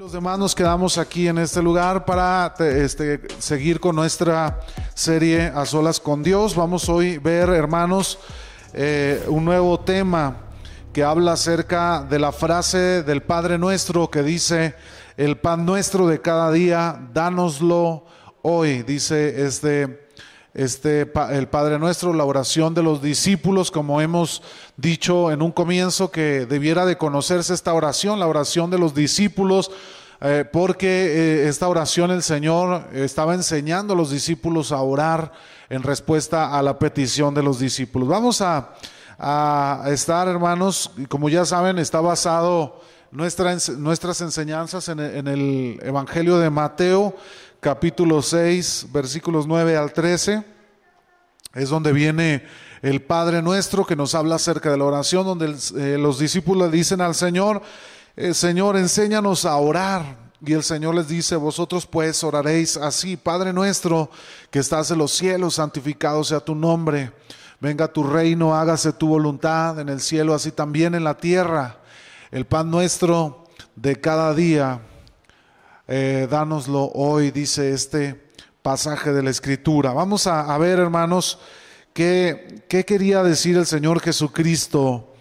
los demás nos quedamos aquí en este lugar para este, seguir con nuestra serie A Solas con Dios. Vamos hoy a ver, hermanos, eh, un nuevo tema que habla acerca de la frase del Padre Nuestro que dice, el pan nuestro de cada día, dánoslo hoy, dice este este, el Padre Nuestro, la oración de los discípulos, como hemos dicho en un comienzo, que debiera de conocerse esta oración, la oración de los discípulos, eh, porque eh, esta oración el Señor estaba enseñando a los discípulos a orar en respuesta a la petición de los discípulos. Vamos a, estar, hermanos, como ya saben, está basado nuestra, nuestras enseñanzas en el Evangelio de Mateo capítulo 6, versículos 9 al 13. Es donde viene el Padre nuestro que nos habla acerca de la oración, donde eh, los discípulos dicen al Señor, eh, Señor, enséñanos a orar. Y el Señor les dice, vosotros pues oraréis así, Padre nuestro, que estás en los cielos, santificado sea tu nombre. Venga tu reino, hágase tu voluntad en el cielo, así también en la tierra. El pan nuestro de cada día eh, dánoslo hoy, dice este pasaje de la Escritura. Vamos a, ver, hermanos, qué, qué, quería decir el Señor Jesucristo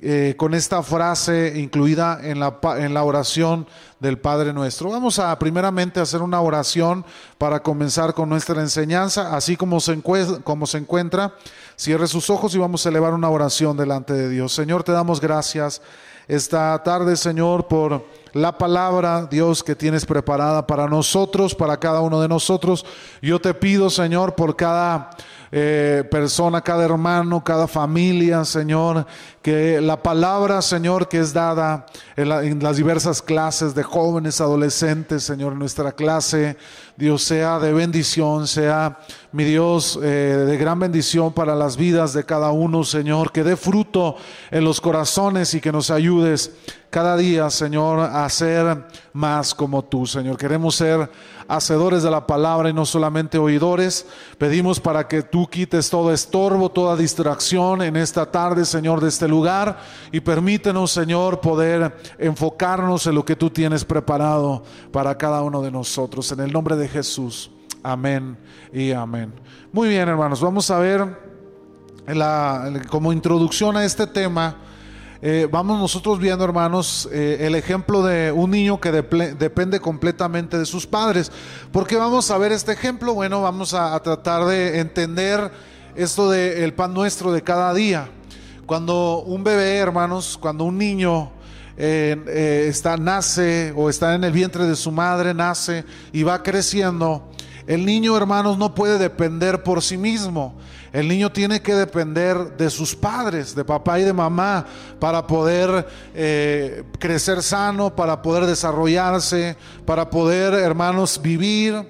eh, con esta frase incluida en la, en la oración del Padre nuestro. Vamos a primeramente hacer una oración para comenzar con nuestra enseñanza, así como se, como se encuentra. Cierre sus ojos y vamos a elevar una oración delante de Dios. Señor, te damos gracias esta tarde, Señor, por la palabra, Dios, que tienes preparada para nosotros, para cada uno de nosotros. Yo te pido, Señor, por cada eh, persona, cada hermano, cada familia, Señor, que la palabra, Señor, que es dada en, las diversas clases de jóvenes, adolescentes, Señor, en nuestra clase, Dios sea de bendición, sea mi Dios eh, de gran bendición para las vidas de cada uno, Señor, que dé fruto en los corazones y que nos ayudes cada día, Señor, a ser más como tú, Señor. Queremos ser hacedores de la palabra y no solamente oidores. Pedimos para que tú quites todo estorbo, toda distracción en esta tarde, Señor, de este lugar y permítenos, Señor, poder enfocarnos en lo que tú tienes preparado para cada uno de nosotros. En el nombre de Jesús. Amén y amén. Muy bien, hermanos, vamos a ver la, como introducción a este tema eh, vamos nosotros viendo, hermanos, eh, el ejemplo de un niño que depende completamente de sus padres. ¿Por qué vamos a ver este ejemplo? Bueno, vamos a, tratar de entender esto del pan nuestro de cada día. Cuando un bebé, hermanos, cuando un niño eh, está, nace o está en el vientre de su madre, nace y va creciendo, el niño, hermanos, no puede depender por sí mismo. El niño tiene que depender de sus padres, de papá y de mamá, para poder eh, crecer sano, para poder desarrollarse, para poder, hermanos, vivir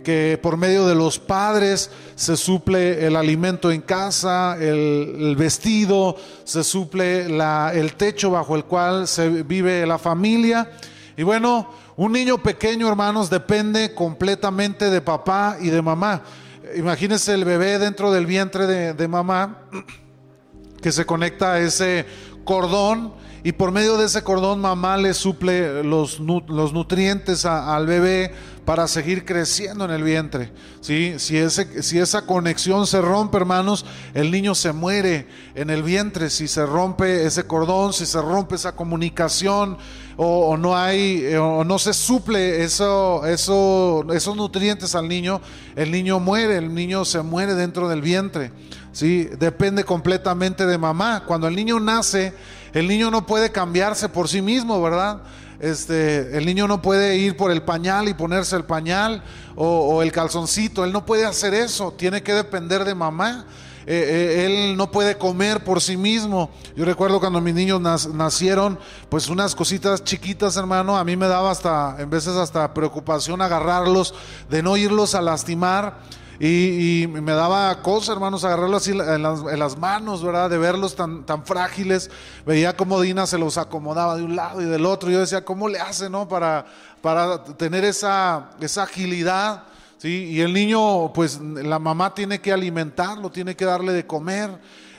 que por medio de los padres se suple el alimento en casa, el, vestido, se suple el techo bajo el cual se vive la familia. Y bueno, un niño pequeño, hermanos, depende completamente de papá y de mamá imagínense el bebé dentro del vientre de, mamá que se conecta a ese cordón y por medio de ese cordón mamá le suple los, los nutrientes al bebé para seguir creciendo en el vientre. ¿sí? Si, ese, si esa conexión se rompe, hermanos, el niño se muere en el vientre. Si se rompe ese cordón, si se rompe esa comunicación o, no hay eh, o no se suple eso, eso, esos nutrientes al niño, el niño muere, el niño se muere dentro del vientre. ¿sí? Depende completamente de mamá. Cuando el niño nace, el niño no puede cambiarse por sí mismo, ¿verdad? Este, el niño no puede ir por el pañal y ponerse el pañal o, el calzoncito. Él no puede hacer eso. Tiene que depender de mamá. Eh, eh, él no puede comer por sí mismo. Yo recuerdo cuando mis niños nacieron, pues unas cositas chiquitas, hermano, a mí me daba hasta, en veces hasta preocupación agarrarlos, de no irlos a lastimar. Y, me daba cosa, hermanos, agarrarlos así en las, manos, ¿verdad? De verlos tan, tan frágiles. Veía cómo Dina se los acomodaba de un lado y del otro. Yo decía, ¿cómo le hace, no? Para, para tener esa, esa agilidad. ¿sí? Y el niño, pues la mamá tiene que alimentarlo, tiene que darle de comer.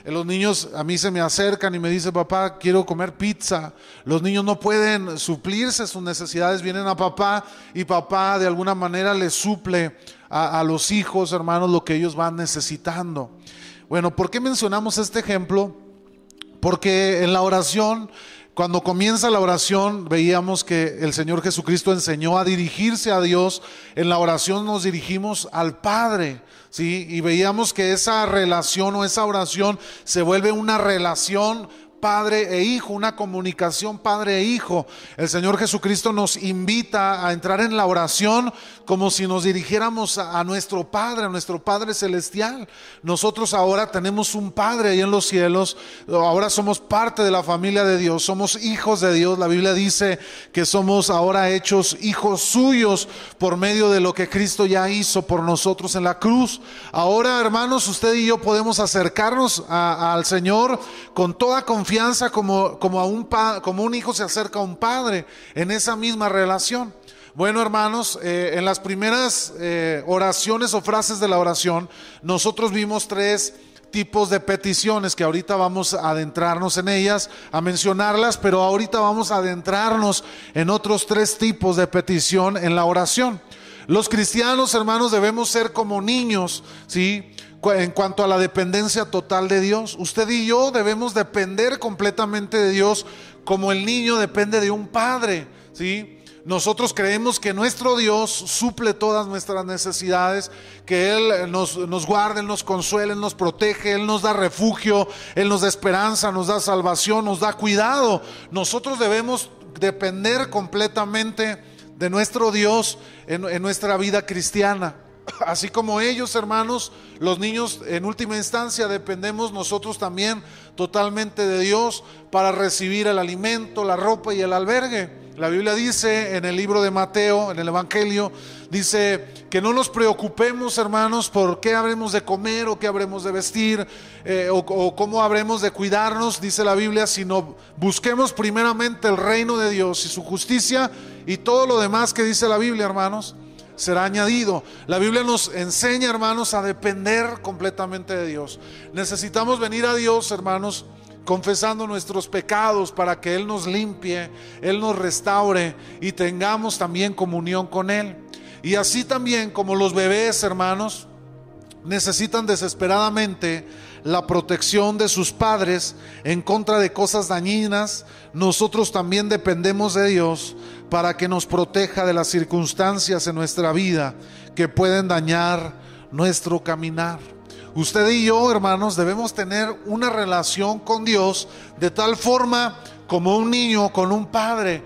los niños a mí se me acercan y me dicen, papá, quiero comer pizza. Los niños no pueden suplirse sus necesidades, vienen a papá y papá de alguna manera les suple a, los hijos, hermanos, lo que ellos van necesitando. Bueno, ¿por qué mencionamos este ejemplo? Porque en la oración cuando comienza la oración, veíamos que el Señor Jesucristo enseñó a dirigirse a Dios. En la oración nos dirigimos al Padre, ¿sí? Y veíamos que esa relación o esa oración se vuelve una relación padre e hijo, una comunicación padre e hijo. El Señor Jesucristo nos invita a entrar en la oración como si nos dirigiéramos a, nuestro Padre, a nuestro Padre Celestial. Nosotros ahora tenemos un Padre ahí en los cielos, ahora somos parte de la familia de Dios, somos hijos de Dios. La Biblia dice que somos ahora hechos hijos suyos por medio de lo que Cristo ya hizo por nosotros en la cruz. Ahora, hermanos, usted y yo podemos acercarnos al Señor con toda confianza como, como, a un, como un hijo se acerca a un padre en esa misma relación. Bueno, hermanos, eh, en las primeras eh, oraciones o frases de la oración, nosotros vimos tres tipos de peticiones que ahorita vamos a adentrarnos en ellas, a mencionarlas, pero ahorita vamos a adentrarnos en otros tres tipos de petición en la oración. Los cristianos, hermanos, debemos ser como niños, ¿sí? En cuanto a la dependencia total de Dios. Usted y yo debemos depender completamente de Dios como el niño depende de un padre, ¿sí? Nosotros creemos que nuestro Dios suple todas nuestras necesidades, que Él nos, nos guarda, Él nos consuela, Él nos protege, Él nos da refugio, Él nos da esperanza, nos da salvación, nos da cuidado. Nosotros debemos depender completamente de nuestro Dios en nuestra vida cristiana. Así como ellos, hermanos, los niños en última instancia dependemos nosotros también totalmente de Dios para recibir el alimento, la ropa y el albergue. La Biblia dice en el libro de Mateo, en el Evangelio, dice que no nos preocupemos, hermanos, por qué habremos de comer o qué habremos de vestir eh, o, o cómo habremos de cuidarnos, dice la Biblia, sino busquemos primeramente el reino de Dios y su justicia y todo lo demás que dice la Biblia, hermanos será añadido. La Biblia nos enseña, hermanos, a depender completamente de Dios. Necesitamos venir a Dios, hermanos, confesando nuestros pecados para que Él nos limpie, Él nos restaure y tengamos también comunión con Él. Y así también como los bebés, hermanos, necesitan desesperadamente la protección de sus padres en contra de cosas dañinas, nosotros también dependemos de Dios para que nos proteja de las circunstancias en nuestra vida que pueden dañar nuestro caminar. Usted y yo, hermanos, debemos tener una relación con Dios de tal forma como un niño con un padre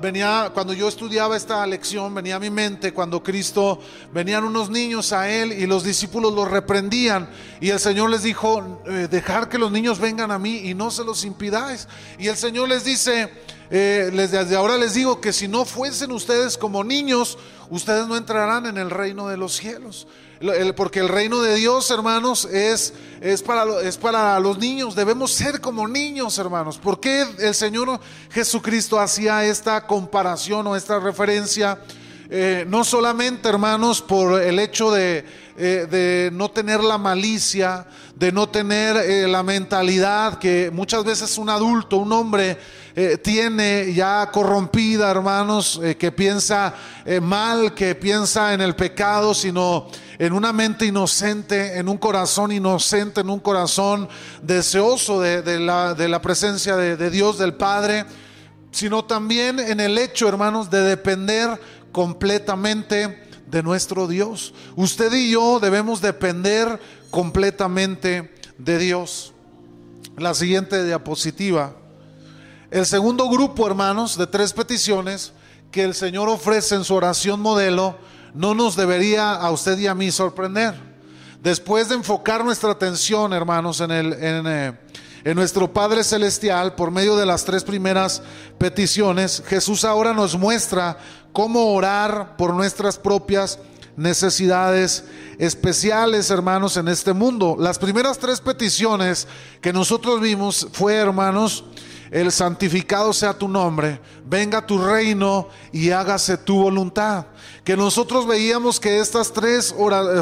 venía, cuando yo estudiaba esta lección, venía a mi mente cuando Cristo, venían unos niños a él y los discípulos los reprendían y el Señor les dijo, eh, dejar que los niños vengan a mí y no se los impidáis. Y el Señor les dice, eh, desde ahora les digo que si no fuesen ustedes como niños, ustedes no entrarán en el reino de los cielos. Porque el reino de Dios, hermanos, es, es, para, es para los niños. Debemos ser como niños, hermanos. ¿Por qué el Señor Jesucristo hacía esta comparación o esta referencia? Eh, no solamente, hermanos, por el hecho de, eh, de no tener la malicia, de no tener eh, la mentalidad que muchas veces un adulto, un hombre, tiene ya corrompida, hermanos, que piensa mal, que piensa en el pecado, sino en una mente inocente, en un corazón inocente, en un corazón deseoso de, la, de la, presencia de, de Dios, del Padre, sino también en el hecho, hermanos, de depender completamente de nuestro Dios. Usted y yo debemos depender completamente de Dios. La siguiente diapositiva. El segundo grupo, hermanos, de tres peticiones que el Señor ofrece en su oración modelo no nos debería a usted y a mí sorprender. Después de enfocar nuestra atención, hermanos, en, el, en, eh, en nuestro Padre Celestial por medio de las tres primeras peticiones, Jesús ahora nos muestra cómo orar por nuestras propias necesidades especiales, hermanos, en este mundo. Las primeras tres peticiones que nosotros vimos fue, hermanos, el santificado sea tu nombre, venga tu reino y hágase tu voluntad. Que nosotros veíamos que estas tres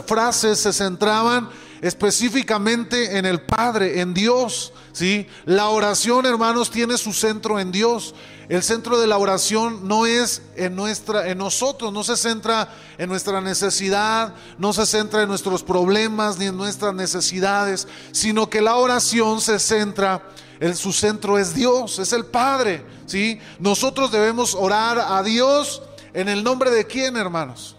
frases se centraban específicamente en el Padre, en Dios. ¿sí? La oración, hermanos, tiene su centro en Dios. El centro de la oración no es en nuestra en nosotros, no se centra en nuestra necesidad, no se centra en nuestros problemas ni en nuestras necesidades, sino que la oración se centra en su centro es Dios, es el Padre, ¿sí? Nosotros debemos orar a Dios en el nombre de quién, hermanos?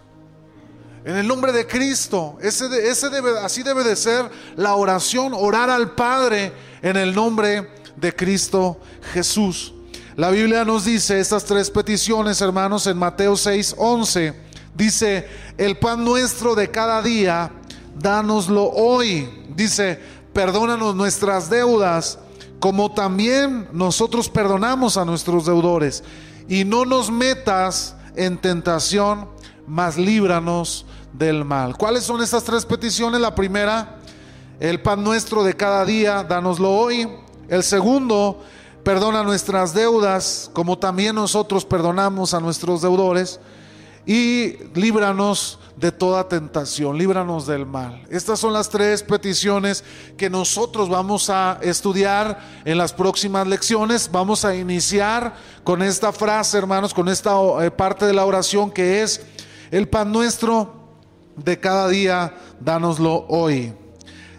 En el nombre de Cristo. Ese, debe, así debe de ser la oración, orar al Padre en el nombre de Cristo Jesús. La Biblia nos dice estas tres peticiones, hermanos, en Mateo 6, 11. Dice, el pan nuestro de cada día, dánoslo hoy. Dice, perdónanos nuestras deudas, como también nosotros perdonamos a nuestros deudores. Y no nos metas en tentación, mas líbranos del mal. ¿Cuáles son estas tres peticiones? La primera, el pan nuestro de cada día, dánoslo hoy. El segundo, Perdona nuestras deudas, como también nosotros perdonamos a nuestros deudores. Y líbranos de toda tentación, líbranos del mal. Estas son las tres peticiones que nosotros vamos a estudiar en las próximas lecciones. Vamos a iniciar con esta frase, hermanos, con esta eh, parte de la oración que es, el pan nuestro de cada día, dánoslo hoy.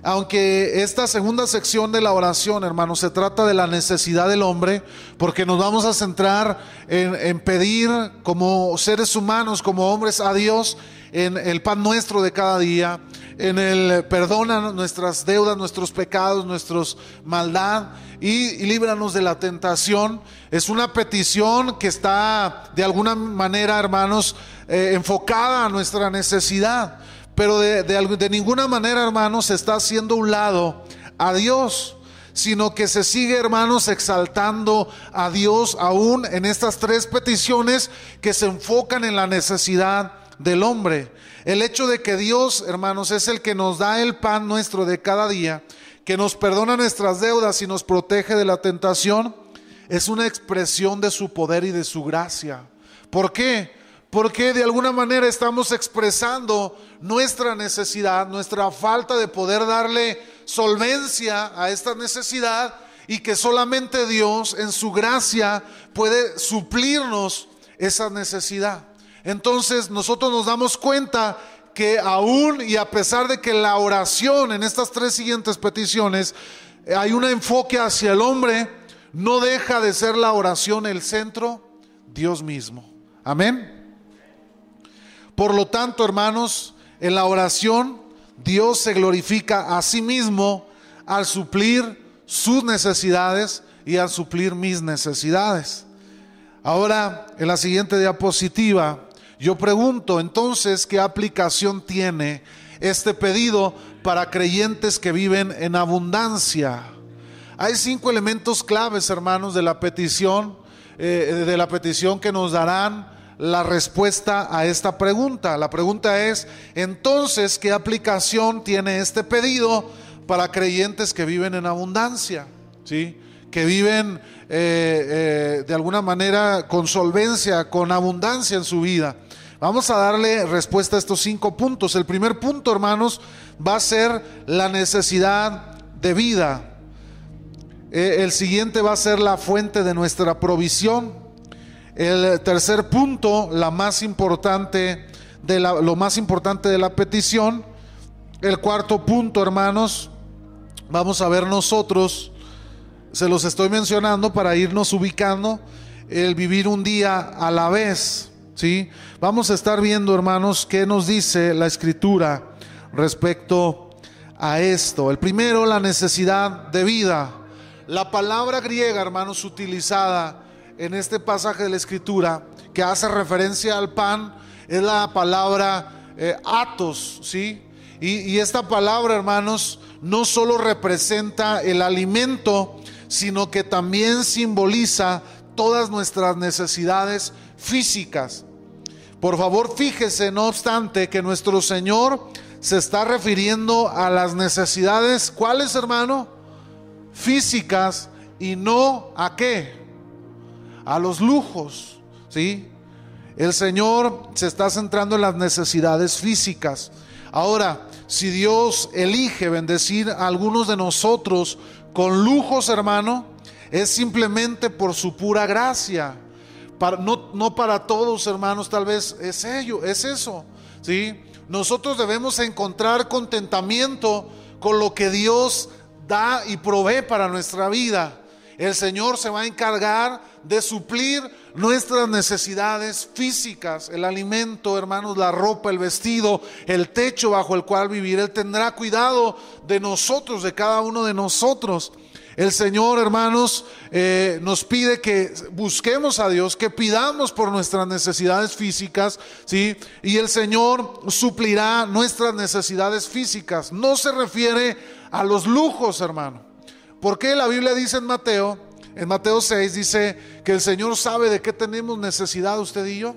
Aunque esta segunda sección de la oración, hermanos, se trata de la necesidad del hombre, porque nos vamos a centrar en, pedir como seres humanos, como hombres a Dios, en el pan nuestro de cada día, en el perdona nuestras deudas, nuestros pecados, nuestros maldad y, líbranos de la tentación. Es una petición que está de alguna manera, hermanos, eh, enfocada a nuestra necesidad. Pero de, ninguna manera, hermanos, se está haciendo un lado a Dios sino que se sigue, hermanos, exaltando a Dios aún en estas tres peticiones que se enfocan en la necesidad del hombre. El hecho de que Dios, hermanos, es el que nos da el pan nuestro de cada día, que nos perdona nuestras deudas y nos protege de la tentación, es una expresión de su poder y de su gracia. ¿Por qué? porque de alguna manera estamos expresando nuestra necesidad, nuestra falta de poder darle solvencia a esta necesidad y que solamente Dios en su gracia puede suplirnos esa necesidad. Entonces nosotros nos damos cuenta que aún y a pesar de que la oración en estas tres siguientes peticiones hay un enfoque hacia el hombre, no deja de ser la oración el centro, Dios mismo. Amén. Por lo tanto, hermanos, en la oración Dios se glorifica a sí mismo al suplir sus necesidades y al suplir mis necesidades. Ahora, en la siguiente diapositiva, yo pregunto entonces qué aplicación tiene este pedido para creyentes que viven en abundancia. Hay cinco elementos claves, hermanos, de la petición, eh, de la petición que nos darán la respuesta a esta pregunta. La pregunta es, entonces, ¿qué aplicación tiene este pedido para creyentes que viven en abundancia? ¿Sí? Que viven eh, eh, de alguna manera con solvencia, con abundancia en su vida. Vamos a darle respuesta a estos cinco puntos. El primer punto, hermanos, va a ser la necesidad de vida. Eh, el siguiente va a ser la fuente de nuestra provisión. El tercer punto, la más importante de la, lo más importante de la petición. El cuarto punto, hermanos, vamos a ver nosotros, se los estoy mencionando para irnos ubicando, el vivir un día a la vez. ¿Sí? Vamos a estar viendo, hermanos, qué nos dice la escritura respecto a esto. El primero, la necesidad de vida. La palabra griega, hermanos, utilizada en este pasaje de la escritura que hace referencia al pan es la palabra eh, atos, ¿sí? Y, y esta palabra, hermanos, no solo representa el alimento, sino que también simboliza todas nuestras necesidades físicas. Por favor, fíjese, no obstante, que nuestro Señor se está refiriendo a las necesidades, ¿cuáles, hermano? Físicas y no a qué? a los lujos, ¿sí? El Señor se está centrando en las necesidades físicas. Ahora, si Dios elige bendecir a algunos de nosotros con lujos, hermano, es simplemente por su pura gracia. No, no, para todos, hermanos, tal vez es ello, es eso. ¿sí? Nosotros debemos encontrar contentamiento con lo que Dios da y provee para nuestra vida. El Señor se va a encargar de suplir nuestras necesidades físicas, el alimento, hermanos, la ropa, el vestido, el techo bajo el cual vivir. Él tendrá cuidado de nosotros, de cada uno de nosotros. El Señor, hermanos, eh, nos pide que busquemos a Dios, que pidamos por nuestras necesidades físicas, ¿sí? Y el Señor suplirá nuestras necesidades físicas. No se refiere a los lujos, hermano. Porque la Biblia dice en Mateo, en Mateo 6, dice que el Señor sabe de qué tenemos necesidad usted y yo?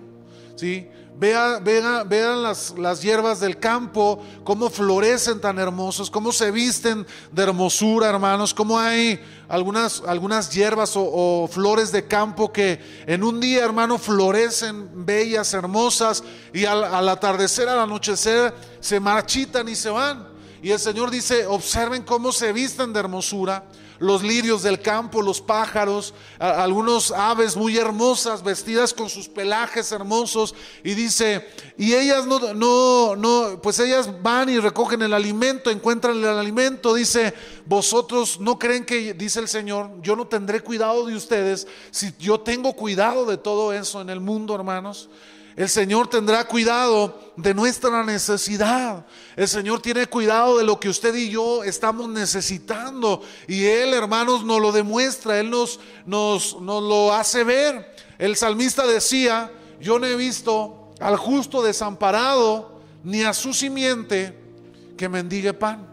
¿Sí? Vean, vean, las, las, hierbas del campo, cómo florecen tan hermosos, cómo se visten de hermosura, hermanos, cómo hay algunas, algunas hierbas o, flores de campo que en un día, hermano, florecen bellas, hermosas, y al, al atardecer, al anochecer, se marchitan y se van. Y el Señor dice, observen cómo se visten de hermosura los lirios del campo, los pájaros, algunos aves muy hermosas vestidas con sus pelajes hermosos y dice, y ellas no, no, no, pues ellas van y recogen el alimento, encuentran el alimento, dice, vosotros no creen que, dice el Señor, yo no tendré cuidado de ustedes si yo tengo cuidado de todo eso en el mundo, hermanos. El Señor tendrá cuidado de nuestra necesidad. El Señor tiene cuidado de lo que usted y yo estamos necesitando. Y Él, hermanos, nos lo demuestra. Él nos, nos, nos lo hace ver. El salmista decía, yo no he visto al justo desamparado, ni a su simiente que mendigue pan.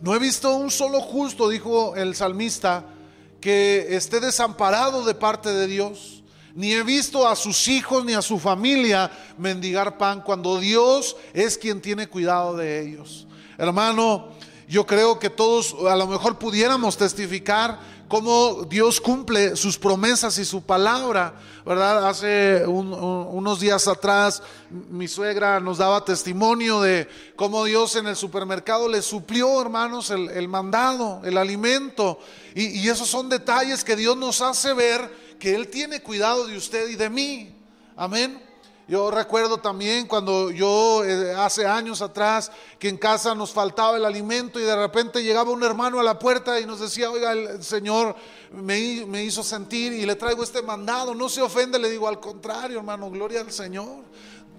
No he visto un solo justo, dijo el salmista, que esté desamparado de parte de Dios ni he visto a sus hijos ni a su familia mendigar pan cuando Dios es quien tiene cuidado de ellos. Hermano, yo creo que todos a lo mejor pudiéramos testificar cómo Dios cumple sus promesas y su palabra, ¿verdad? Hace unos días atrás mi suegra nos daba testimonio de cómo Dios en el supermercado le suplió, hermanos, el, mandado, el alimento. y esos son detalles que Dios nos hace ver que Él tiene cuidado de usted y de mí. Amén. Yo recuerdo también cuando yo eh, hace años atrás que en casa nos faltaba el alimento y de repente llegaba un hermano a la puerta y nos decía, oiga, el Señor me, me hizo sentir y le traigo este mandado. No se ofende, le digo, al contrario, hermano, gloria al Señor.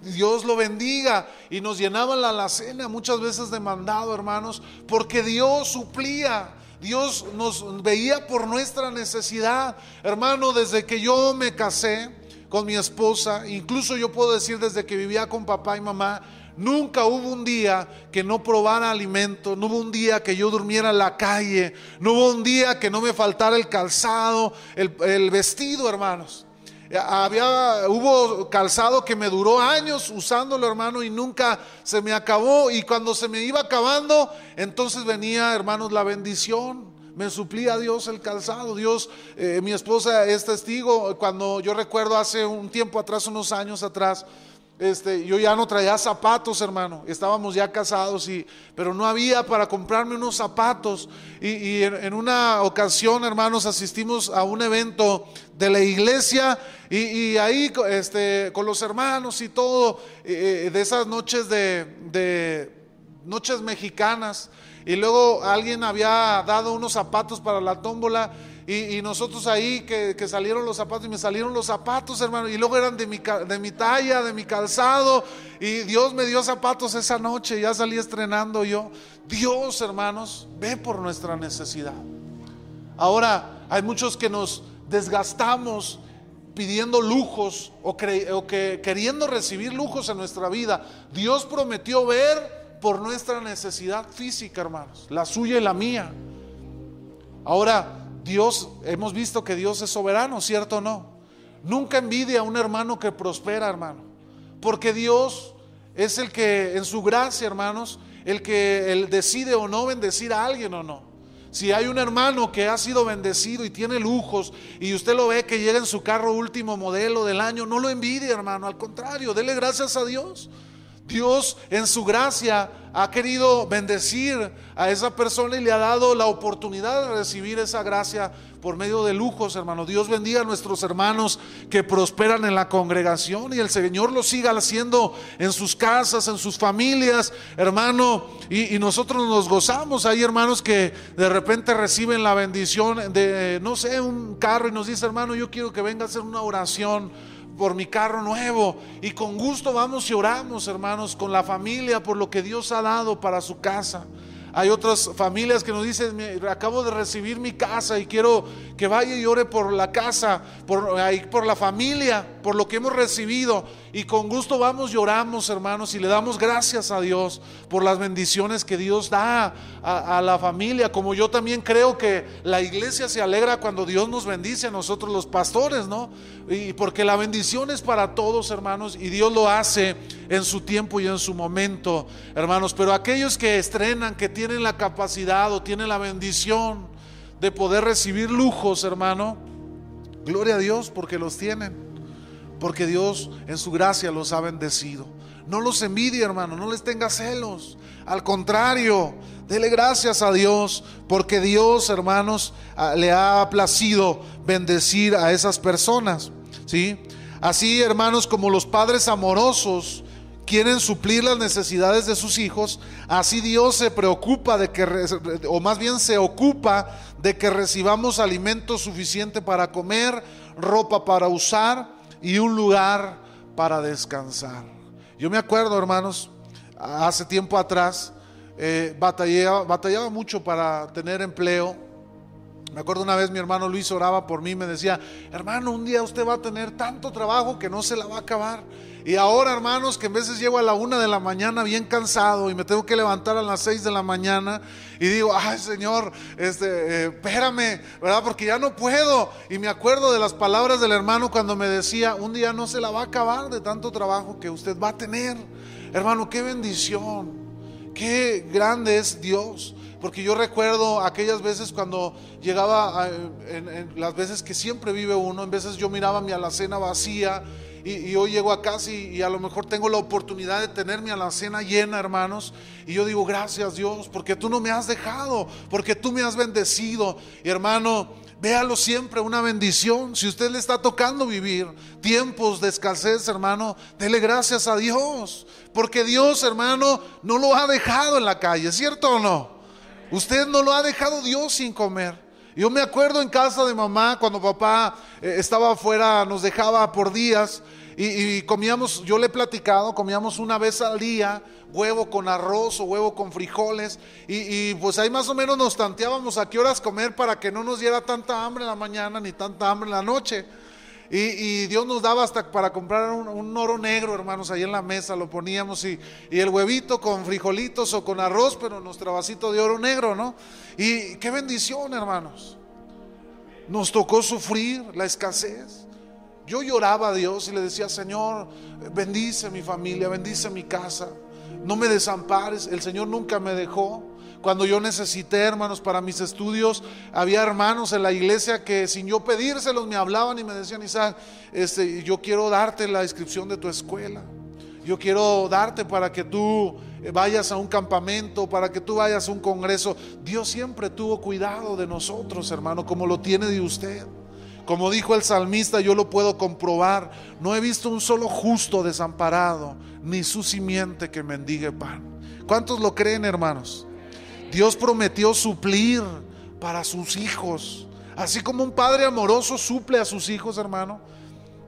Dios lo bendiga. Y nos llenaban la alacena muchas veces de mandado, hermanos, porque Dios suplía. Dios nos veía por nuestra necesidad. Hermano, desde que yo me casé con mi esposa, incluso yo puedo decir desde que vivía con papá y mamá, Nunca hubo un día que no probara alimento, no hubo un día que yo durmiera en la calle, no hubo un día que no me faltara el calzado, el, el vestido, hermanos. Había, hubo calzado que me duró años usándolo, hermano, y nunca se me acabó. Y cuando se me iba acabando, entonces venía, hermanos, la bendición. Me suplía Dios el calzado. Dios, eh, mi esposa es testigo. Cuando yo recuerdo hace un tiempo atrás, unos años atrás, este, yo ya no traía zapatos, hermano. Estábamos ya casados, y, pero no había para comprarme unos zapatos. Y, en, una ocasión, hermanos, asistimos a un evento de la iglesia y, ahí este, con los hermanos y todo, eh, eh, de esas noches de, de noches mexicanas. Y luego alguien había dado unos zapatos para la tómbola y, nosotros ahí que, salieron los zapatos y me salieron los zapatos, hermano. Y luego eran de mi, de mi talla, de mi calzado. Y Dios me dio zapatos esa noche. Ya salí estrenando yo. Dios, hermanos, ve por nuestra necesidad. Ahora, hay muchos que nos desgastamos pidiendo lujos o, o que queriendo recibir lujos en nuestra vida. Dios prometió ver por nuestra necesidad física, hermanos, la suya y la mía. Ahora, Dios, hemos visto que Dios es soberano, ¿cierto o no? Nunca envidia a un hermano que prospera, hermano. Porque Dios es el que, en su gracia, hermanos, el que decide o no bendecir a alguien o no. Si hay un hermano que ha sido bendecido y tiene lujos y usted lo ve que llega en su carro último modelo del año, no lo envidie, hermano. Al contrario, dele gracias a Dios. Dios en su gracia ha querido bendecir a esa persona y le ha dado la oportunidad de recibir esa gracia por medio de lujos, hermano. Dios bendiga a nuestros hermanos que prosperan en la congregación y el Señor lo siga haciendo en sus casas, en sus familias, hermano. Y, y nosotros nos gozamos. Hay hermanos que de repente reciben la bendición de, no sé, un carro y nos dice, hermano, yo quiero que venga a hacer una oración por mi carro nuevo. Y con gusto vamos y oramos, hermanos, con la familia por lo que Dios ha dado para su casa. Hay otras familias que nos dicen, acabo de recibir mi casa y quiero que vaya y ore por la casa, por, por la familia, por lo que hemos recibido. Y con gusto vamos y oramos, hermanos, y le damos gracias a Dios por las bendiciones que Dios da a, la familia. Como yo también creo que la iglesia se alegra cuando Dios nos bendice a nosotros los pastores, ¿no? Y porque la bendición es para todos, hermanos, y Dios lo hace en su tiempo y en su momento, hermanos. Pero aquellos que estrenan, que tienen la capacidad o tienen la bendición de poder recibir lujos, hermano, gloria a Dios porque los tienen porque Dios en su gracia los ha bendecido. No los envidie, hermano, no les tenga celos. Al contrario, dele gracias a Dios, porque Dios, hermanos, ah, le ha placido bendecir a esas personas. ¿sí? Así, hermanos, como los padres amorosos quieren suplir las necesidades de sus hijos, así Dios se preocupa de que, o más bien se ocupa de que recibamos alimento suficiente para comer, ropa para usar y un lugar para descansar. Yo me acuerdo, hermanos, hace tiempo atrás, eh, batallaba, batallaba mucho para tener empleo. Me acuerdo una vez mi hermano Luis oraba por mí y me decía, hermano, un día usted va a tener tanto trabajo que no se la va a acabar. Y ahora, hermanos, que en veces llego a la una de la mañana bien cansado y me tengo que levantar a las seis de la mañana y digo, ay Señor, este, eh, espérame, ¿verdad? Porque ya no puedo. Y me acuerdo de las palabras del hermano cuando me decía, un día no se la va a acabar de tanto trabajo que usted va a tener. Hermano, qué bendición, qué grande es Dios. Porque yo recuerdo aquellas veces cuando llegaba, las veces que siempre vive uno, en veces yo miraba mi alacena vacía y, hoy llego a casa y, a lo mejor tengo la oportunidad de tener mi alacena llena, hermanos. Y yo digo, gracias Dios, porque tú no me has dejado, porque tú me has bendecido. Y hermano, véalo siempre una bendición. Si usted le está tocando vivir tiempos de escasez, hermano, dele gracias a Dios. Porque Dios, hermano, no lo ha dejado en la calle, ¿cierto o no? Usted no lo ha dejado Dios sin comer. Yo me acuerdo en casa de mamá cuando papá eh, estaba afuera, nos dejaba por días y, comíamos, yo le he platicado, comíamos una vez al día huevo con arroz o huevo con frijoles y, pues ahí más o menos nos tanteábamos a qué horas comer para que no nos diera tanta hambre en la mañana ni tanta hambre en la noche. Y, Dios nos daba hasta para comprar un, oro negro, hermanos, ahí en la mesa lo poníamos y, y, el huevito con frijolitos o con arroz, pero nuestro vasito de oro negro, ¿no? Y qué bendición, hermanos. Nos tocó sufrir la escasez. Yo lloraba a Dios y le decía, Señor, bendice mi familia, bendice mi casa, no me desampares. El Señor nunca me dejó. Cuando yo necesité, hermanos, para mis estudios, había hermanos en la iglesia que sin yo pedírselos me hablaban y me decían, Isaac, este, yo quiero darte la inscripción de tu escuela. Yo quiero darte para que tú vayas a un campamento, para que tú vayas a un congreso. Dios siempre tuvo cuidado de nosotros, hermano, como lo tiene de usted. Como dijo el salmista, yo lo puedo comprobar. No he visto un solo justo desamparado, ni su simiente que mendigue pan. ¿Cuántos lo creen, hermanos? Dios prometió suplir para sus hijos. Así como un padre amoroso suple a sus hijos, hermano.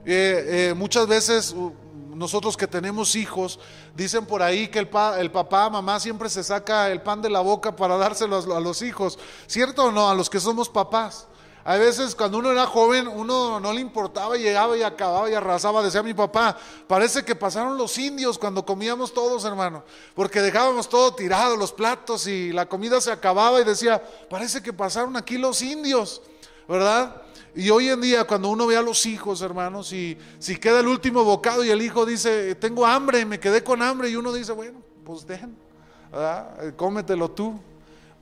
Eh, eh, muchas veces uh, nosotros que tenemos hijos, dicen por ahí que el, el, papá, mamá siempre se saca el pan de la boca para dárselo a, los hijos. ¿Cierto o no? A los que somos papás. A veces cuando uno era joven, uno no le importaba, llegaba y acababa y arrasaba. Decía mi papá, parece que pasaron los indios cuando comíamos todos, hermano, porque dejábamos todo tirado, los platos y la comida se acababa y decía, parece que pasaron aquí los indios, ¿verdad? Y hoy en día cuando uno ve a los hijos, hermanos, y si queda el último bocado y el hijo dice, tengo hambre, me quedé con hambre, y uno dice, bueno, pues ¿verdad? cómetelo tú.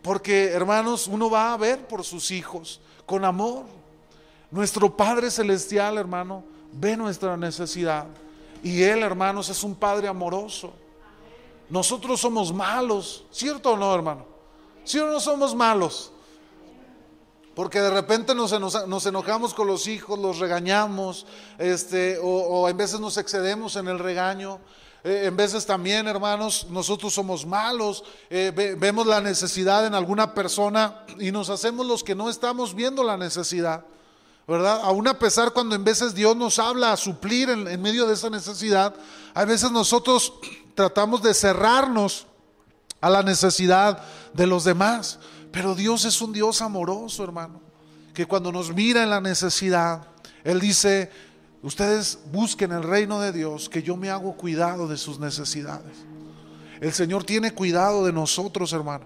Porque, hermanos, uno va a ver por sus hijos con amor. Nuestro Padre Celestial, hermano, ve nuestra necesidad. Y Él, hermanos, es un Padre amoroso. nosotros somos malos, ¿cierto o no, hermano? ¿Sí o no somos malos? Porque de repente nos, enojamos con los hijos, los regañamos, este, o, en veces nos excedemos en el regaño. Eh, en veces también, hermanos, nosotros somos malos, eh, vemos la necesidad en alguna persona y nos hacemos los que no estamos viendo la necesidad. ¿verdad? Aún a pesar cuando en veces Dios nos habla a suplir en, medio de esa necesidad, a veces nosotros tratamos de cerrarnos a la necesidad de los demás. Pero Dios es un Dios amoroso, hermano, que cuando nos mira en la necesidad, Él dice, ustedes busquen el reino de Dios, que yo me hago cuidado de sus necesidades. El Señor tiene cuidado de nosotros, hermano.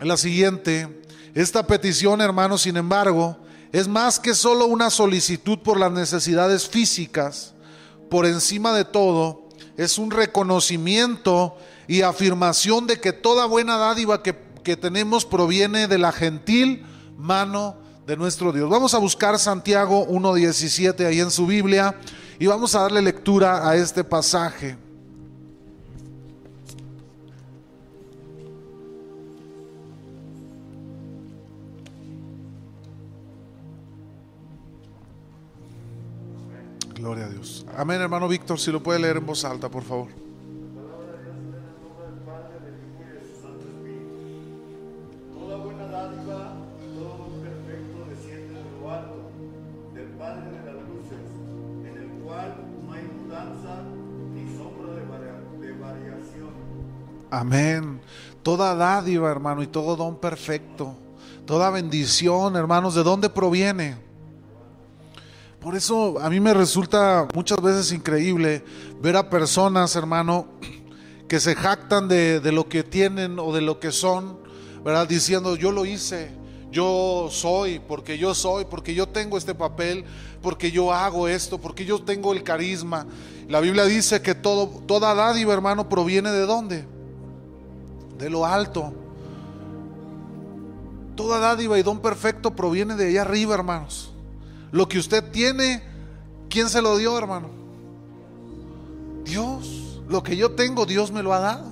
La siguiente, esta petición, hermano, sin embargo, es más que solo una solicitud por las necesidades físicas. Por encima de todo, es un reconocimiento y afirmación de que toda buena dádiva que, que tenemos proviene de la gentil mano de nuestro Dios. Vamos a buscar Santiago 1.17 ahí en su Biblia y vamos a darle lectura a este pasaje. Gloria a Dios. Amén, hermano Víctor, si lo puede leer en voz alta, por favor. Amén. Toda dádiva, hermano, y todo don perfecto, toda bendición, hermanos, ¿de dónde proviene? Por eso a mí me resulta muchas veces increíble ver a personas, hermano, que se jactan de, lo que tienen o de lo que son, ¿verdad? Diciendo, yo lo hice, yo soy, porque yo soy, porque yo tengo este papel, porque yo hago esto, porque yo tengo el carisma. La Biblia dice que todo, toda dádiva, hermano, proviene de dónde? De lo alto. Toda dádiva y don perfecto proviene de allá arriba, hermanos. Lo que usted tiene, ¿quién se lo dio, hermano? Dios. Lo que yo tengo, Dios me lo ha dado.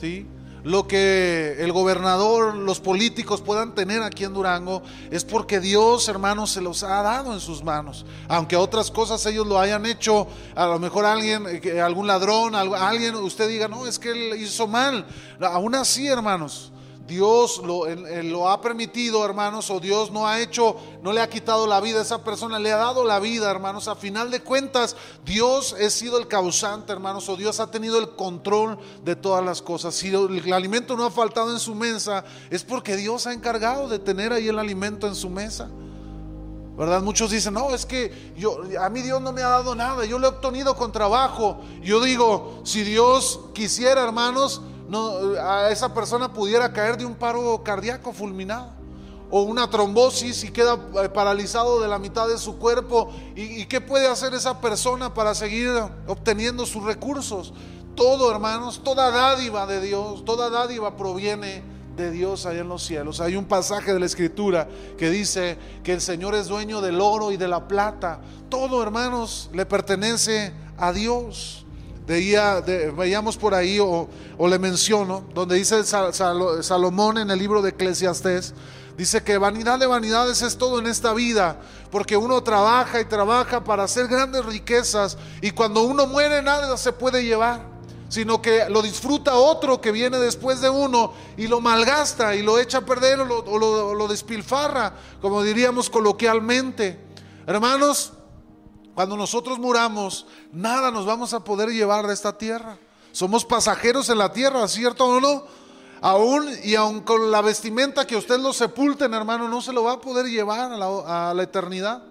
¿Sí? Lo que el gobernador, los políticos puedan tener aquí en Durango es porque Dios, hermano, se los ha dado en sus manos. Aunque otras cosas ellos lo hayan hecho, a lo mejor alguien, eh, algún ladrón, alguien, usted diga, no, es que él hizo mal. Aún así, hermanos, Dios lo, ha permitido, hermanos, o Dios no ha hecho, no le ha quitado la vida a esa persona, le ha dado la vida, hermanos. A final de cuentas, Dios ha sido el causante, hermanos, o Dios ha tenido el control de todas las cosas. Si el alimento no ha faltado en su mesa, es porque Dios ha encargado de tener ahí el alimento en su mesa. ¿Verdad? Muchos dicen, no, es que yo, a mí Dios no me ha dado nada, yo lo he obtenido con trabajo. Yo digo, si Dios quisiera, hermanos, no, a esa persona pudiera caer de un paro cardíaco fulminado o una trombosis y queda eh, paralizado de la mitad de su cuerpo. ¿Y, qué puede hacer esa persona para seguir obteniendo sus recursos? Todo, hermanos, toda dádiva de Dios, toda dádiva proviene de Dios allá en los cielos. Hay un pasaje de la escritura que dice que el Señor es dueño del oro y de la plata. Todo, hermanos, le pertenece a Dios veíamos por ahí o, le menciono, donde dice Salomón en el libro de Eclesiastés, dice que vanidad de vanidades es todo en esta vida, porque uno trabaja y trabaja para hacer grandes riquezas y cuando uno muere nada se puede llevar sino que lo disfruta otro que viene después de uno y lo malgasta y lo echa a perder o lo despilfarra, como diríamos coloquialmente. Hermanos, cuando nosotros muramos, nada nos vamos a poder llevar de esta tierra. Somos pasajeros en la tierra, ¿cierto o no? Aún y aun con la vestimenta que usted lo sepulten, hermano, no se lo va a poder llevar a la, a la eternidad.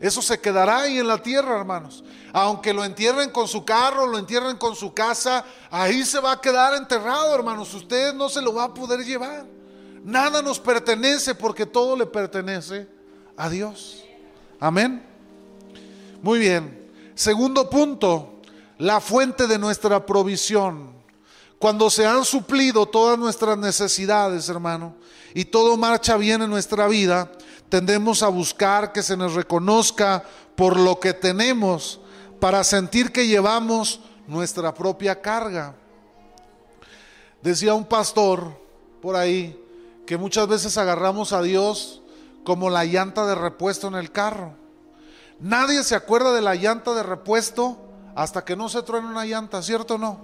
Eso se quedará ahí en la tierra, hermanos. Aunque lo entierren con su carro, lo entierren con su casa, ahí se va a quedar enterrado, hermanos. Usted no se lo va a poder llevar. Nada nos pertenece porque todo le pertenece a Dios. Amén. Muy bien. Segundo punto, la fuente de nuestra provisión. Cuando se han suplido todas nuestras necesidades, hermano, y todo marcha bien en nuestra vida, tendemos a buscar que se nos reconozca por lo que tenemos para sentir que llevamos nuestra propia carga. Decía un pastor por ahí que muchas veces agarramos a Dios como la llanta de repuesto en el carro. Nadie se acuerda de la llanta de repuesto hasta que no se truena una llanta, ¿cierto o no?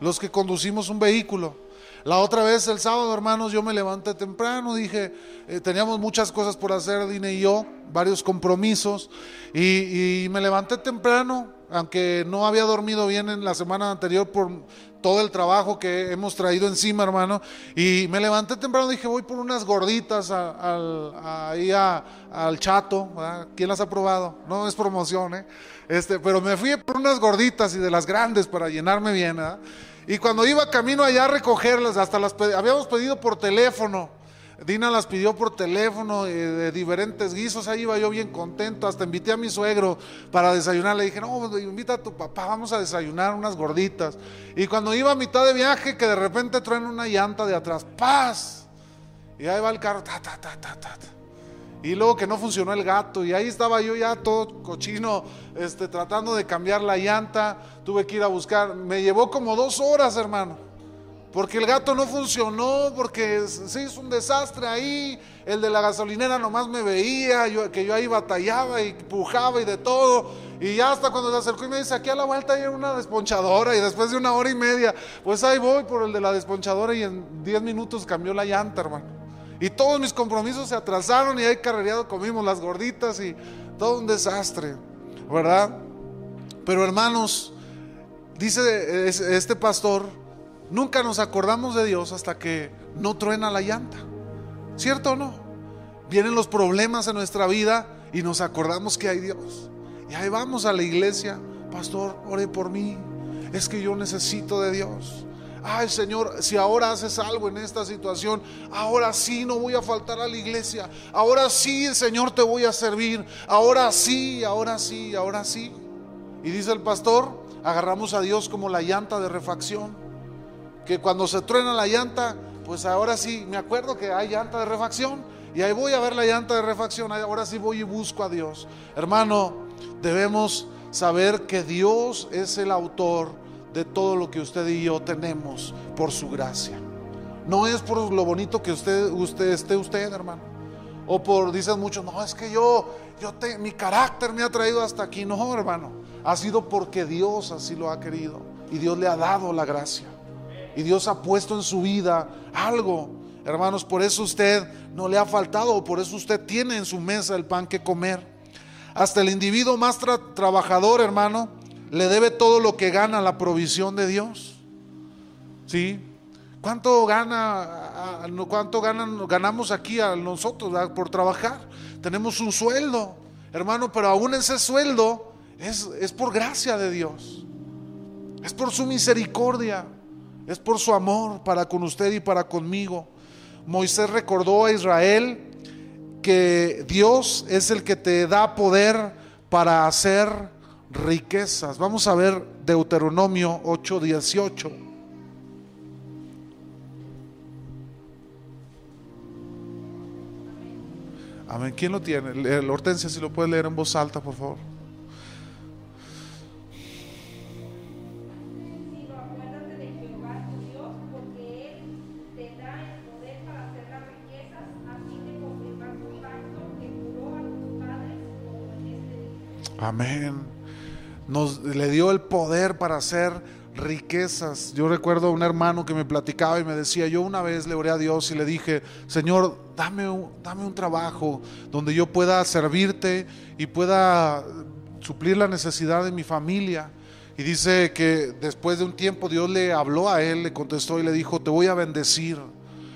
Los que conducimos un vehículo. La otra vez, el sábado, hermanos, yo me levanté temprano, dije, eh, teníamos muchas cosas por hacer, Dine y yo, varios compromisos, y, y me levanté temprano, aunque no había dormido bien en la semana anterior por todo el trabajo que hemos traído encima, hermano. Y me levanté temprano y dije, voy por unas gorditas al, ahí al chato. ¿Quién las ha probado? No es promoción, ¿eh? Este, pero me fui por unas gorditas y de las grandes para llenarme bien. Y cuando iba camino allá a recogerlas, hasta las habíamos pedido por teléfono. Dina las pidió por teléfono eh, de diferentes guisos, ahí iba yo bien contento, hasta invité a mi suegro para desayunar, le dije, no, pues, invita a tu papá, vamos a desayunar unas gorditas. Y cuando iba a mitad de viaje, que de repente traen una llanta de atrás, paz. Y ahí va el carro, ta, ta, ta, ta, ta. Y luego que no funcionó el gato, y ahí estaba yo ya todo cochino, este, tratando de cambiar la llanta, tuve que ir a buscar, me llevó como dos horas, hermano porque el gato no funcionó, porque se hizo un desastre ahí. El de la gasolinera nomás me veía, que yo ahí batallaba y pujaba y de todo. Y ya hasta cuando se acercó y me dice, aquí a la vuelta hay una desponchadora. Y después de una hora y media, pues ahí voy por el de la desponchadora y en 10 minutos cambió la llanta, hermano. Y todos mis compromisos se atrasaron y ahí carrereado comimos las gorditas y todo un desastre, ¿verdad? Pero hermanos, dice este pastor, Nunca nos acordamos de Dios hasta que no truena la llanta. ¿Cierto o no? Vienen los problemas en nuestra vida y nos acordamos que hay Dios. Y ahí vamos a la iglesia. Pastor, ore por mí. Es que yo necesito de Dios. Ay Señor, si ahora haces algo en esta situación, ahora sí no voy a faltar a la iglesia. Ahora sí, Señor, te voy a servir. Ahora sí, ahora sí, ahora sí. Y dice el pastor, agarramos a Dios como la llanta de refacción que cuando se truena la llanta, pues ahora sí, me acuerdo que hay llanta de refacción y ahí voy a ver la llanta de refacción, ahora sí voy y busco a Dios. Hermano, debemos saber que Dios es el autor de todo lo que usted y yo tenemos por su gracia. No es por lo bonito que usted, esté usted, hermano. O por, dicen muchos, no, es que yo, yo te, mi carácter me ha traído hasta aquí. No, hermano. Ha sido porque Dios así lo ha querido. Y Dios le ha dado la gracia y Dios ha puesto en su vida algo. Hermanos, por eso usted no le ha faltado, por eso usted tiene en su mesa el pan que comer. Hasta el individuo más trabajador, hermano, le debe todo lo que gana la provisión de Dios. ¿Sí? ¿Cuánto gana, cuánto ganamos aquí a nosotros por trabajar? Tenemos un sueldo, hermano, pero aún ese sueldo es, es por gracia de Dios. Es por su misericordia. Es por su amor para con usted y para conmigo. Moisés recordó a Israel que Dios es el que te da poder para hacer riquezas. Vamos a ver Deuteronomio 8:18. Amén. ¿Quién lo tiene? Hortensia, si lo puede leer en voz alta, por favor. Amén. Nos le dio el poder para hacer riquezas. Yo recuerdo a un hermano que me platicaba y me decía, yo una vez le oré a Dios y le dije, Señor, dame dame un trabajo donde yo pueda servirte y pueda suplir la necesidad de mi familia. Y dice que después de un tiempo Dios le habló a él, le contestó y le dijo, te voy a bendecir,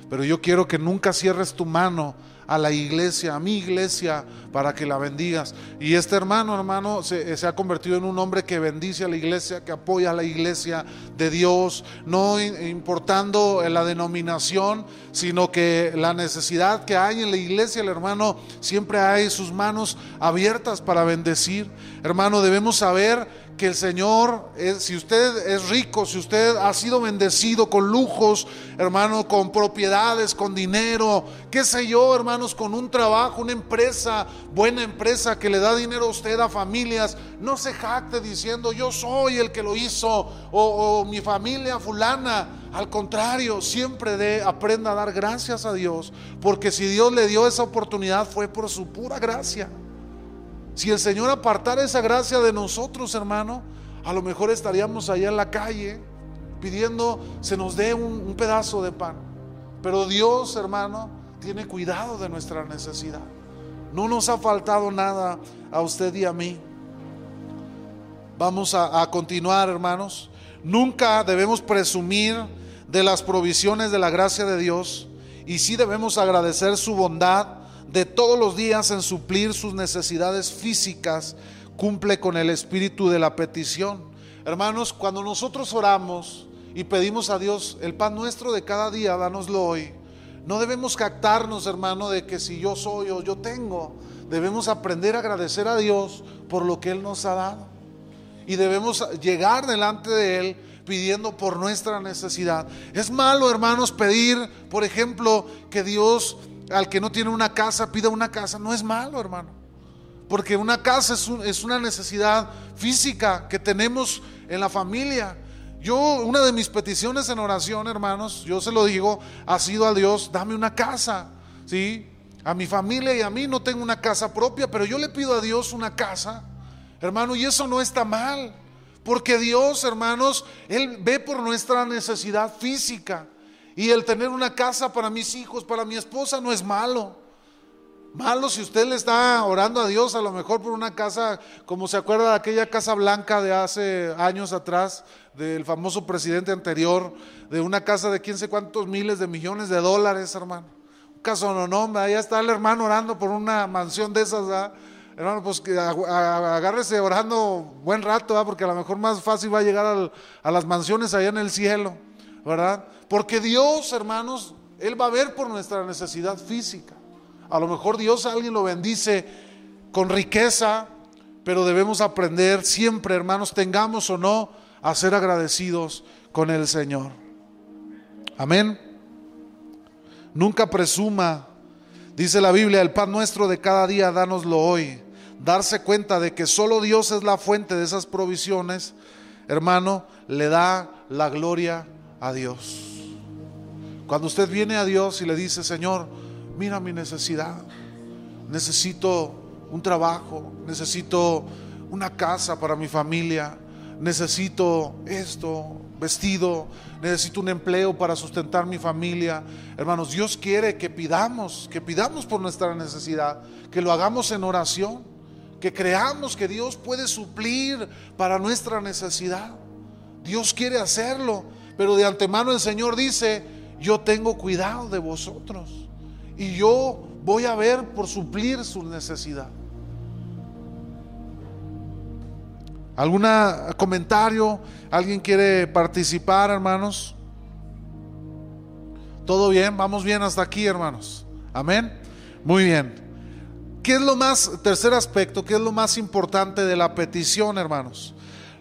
pero yo quiero que nunca cierres tu mano a la iglesia, a mi iglesia, para que la bendigas. Y este hermano, hermano, se, se, ha convertido en un hombre que bendice a la iglesia, que apoya a la iglesia de Dios, no importando la denominación, sino que la necesidad que hay en la iglesia, el hermano siempre hay sus manos abiertas para bendecir. Hermano, debemos saber que el Señor, si usted es rico, si usted ha sido bendecido con lujos, hermano, con propiedades, con dinero, qué sé yo, hermanos, con un trabajo, una empresa, buena empresa que le da dinero a usted a familias, no se jacte diciendo yo soy el que lo hizo o, mi familia fulana. Al contrario, siempre de, aprenda a dar gracias a Dios, porque si Dios le dio esa oportunidad fue por su pura gracia. Si el Señor apartara esa gracia de nosotros, hermano, a lo mejor estaríamos allá en la calle pidiendo se nos dé un, pedazo de pan. Pero Dios, hermano, tiene cuidado de nuestra necesidad. No nos ha faltado nada a usted y a mí. Vamos a, a continuar, hermanos. Nunca debemos presumir de las provisiones de la gracia de Dios y sí debemos agradecer su bondad de todos los días en suplir sus necesidades físicas, cumple con el espíritu de la petición. Hermanos, cuando nosotros oramos y pedimos a Dios el pan nuestro de cada día, danoslo hoy, no debemos captarnos, hermano, de que si yo soy o yo tengo, debemos aprender a agradecer a Dios por lo que Él nos ha dado. Y debemos llegar delante de Él pidiendo por nuestra necesidad. Es malo, hermanos, pedir, por ejemplo, que Dios al que no tiene una casa pida una casa. No es malo, hermano. Porque una casa es, una necesidad física que tenemos en la familia. Yo, una de mis peticiones en oración, hermanos, yo se lo digo, ha sido a Dios, dame una casa. ¿Sí? A mi familia y a mí no tengo una casa propia, pero yo le pido a Dios una casa. Hermano, y eso no está mal. Porque Dios, hermanos, Él ve por nuestra necesidad física. Y el tener una casa para mis hijos, para mi esposa, no es malo. Malo si usted le está orando a Dios, a lo mejor por una casa, como se acuerda de aquella casa blanca de hace años atrás, del famoso presidente anterior, de una casa de quién sé cuántos miles de millones de dólares, hermano. Un caso no, no, allá está el hermano orando por una mansión de esas, Hermano, pues que agárrese orando buen rato, porque a lo mejor más fácil va a llegar a las mansiones allá en el cielo, ¿verdad? Porque Dios, hermanos, Él va a ver por nuestra necesidad física. A lo mejor Dios a alguien lo bendice con riqueza, pero debemos aprender siempre, hermanos, tengamos o no, a ser agradecidos con el Señor. Amén. Nunca presuma, dice la Biblia, el pan nuestro de cada día, dánoslo hoy. Darse cuenta de que solo Dios es la fuente de esas provisiones, hermano, le da la gloria a Dios. Cuando usted viene a Dios y le dice, Señor, mira mi necesidad, necesito un trabajo, necesito una casa para mi familia, necesito esto, vestido, necesito un empleo para sustentar mi familia. Hermanos, Dios quiere que pidamos, que pidamos por nuestra necesidad, que lo hagamos en oración, que creamos que Dios puede suplir para nuestra necesidad. Dios quiere hacerlo, pero de antemano el Señor dice, yo tengo cuidado de vosotros y yo voy a ver por suplir su necesidad. ¿Algún comentario? ¿Alguien quiere participar, hermanos? ¿Todo bien? ¿Vamos bien hasta aquí, hermanos? Amén. Muy bien. ¿Qué es lo más, tercer aspecto, qué es lo más importante de la petición, hermanos?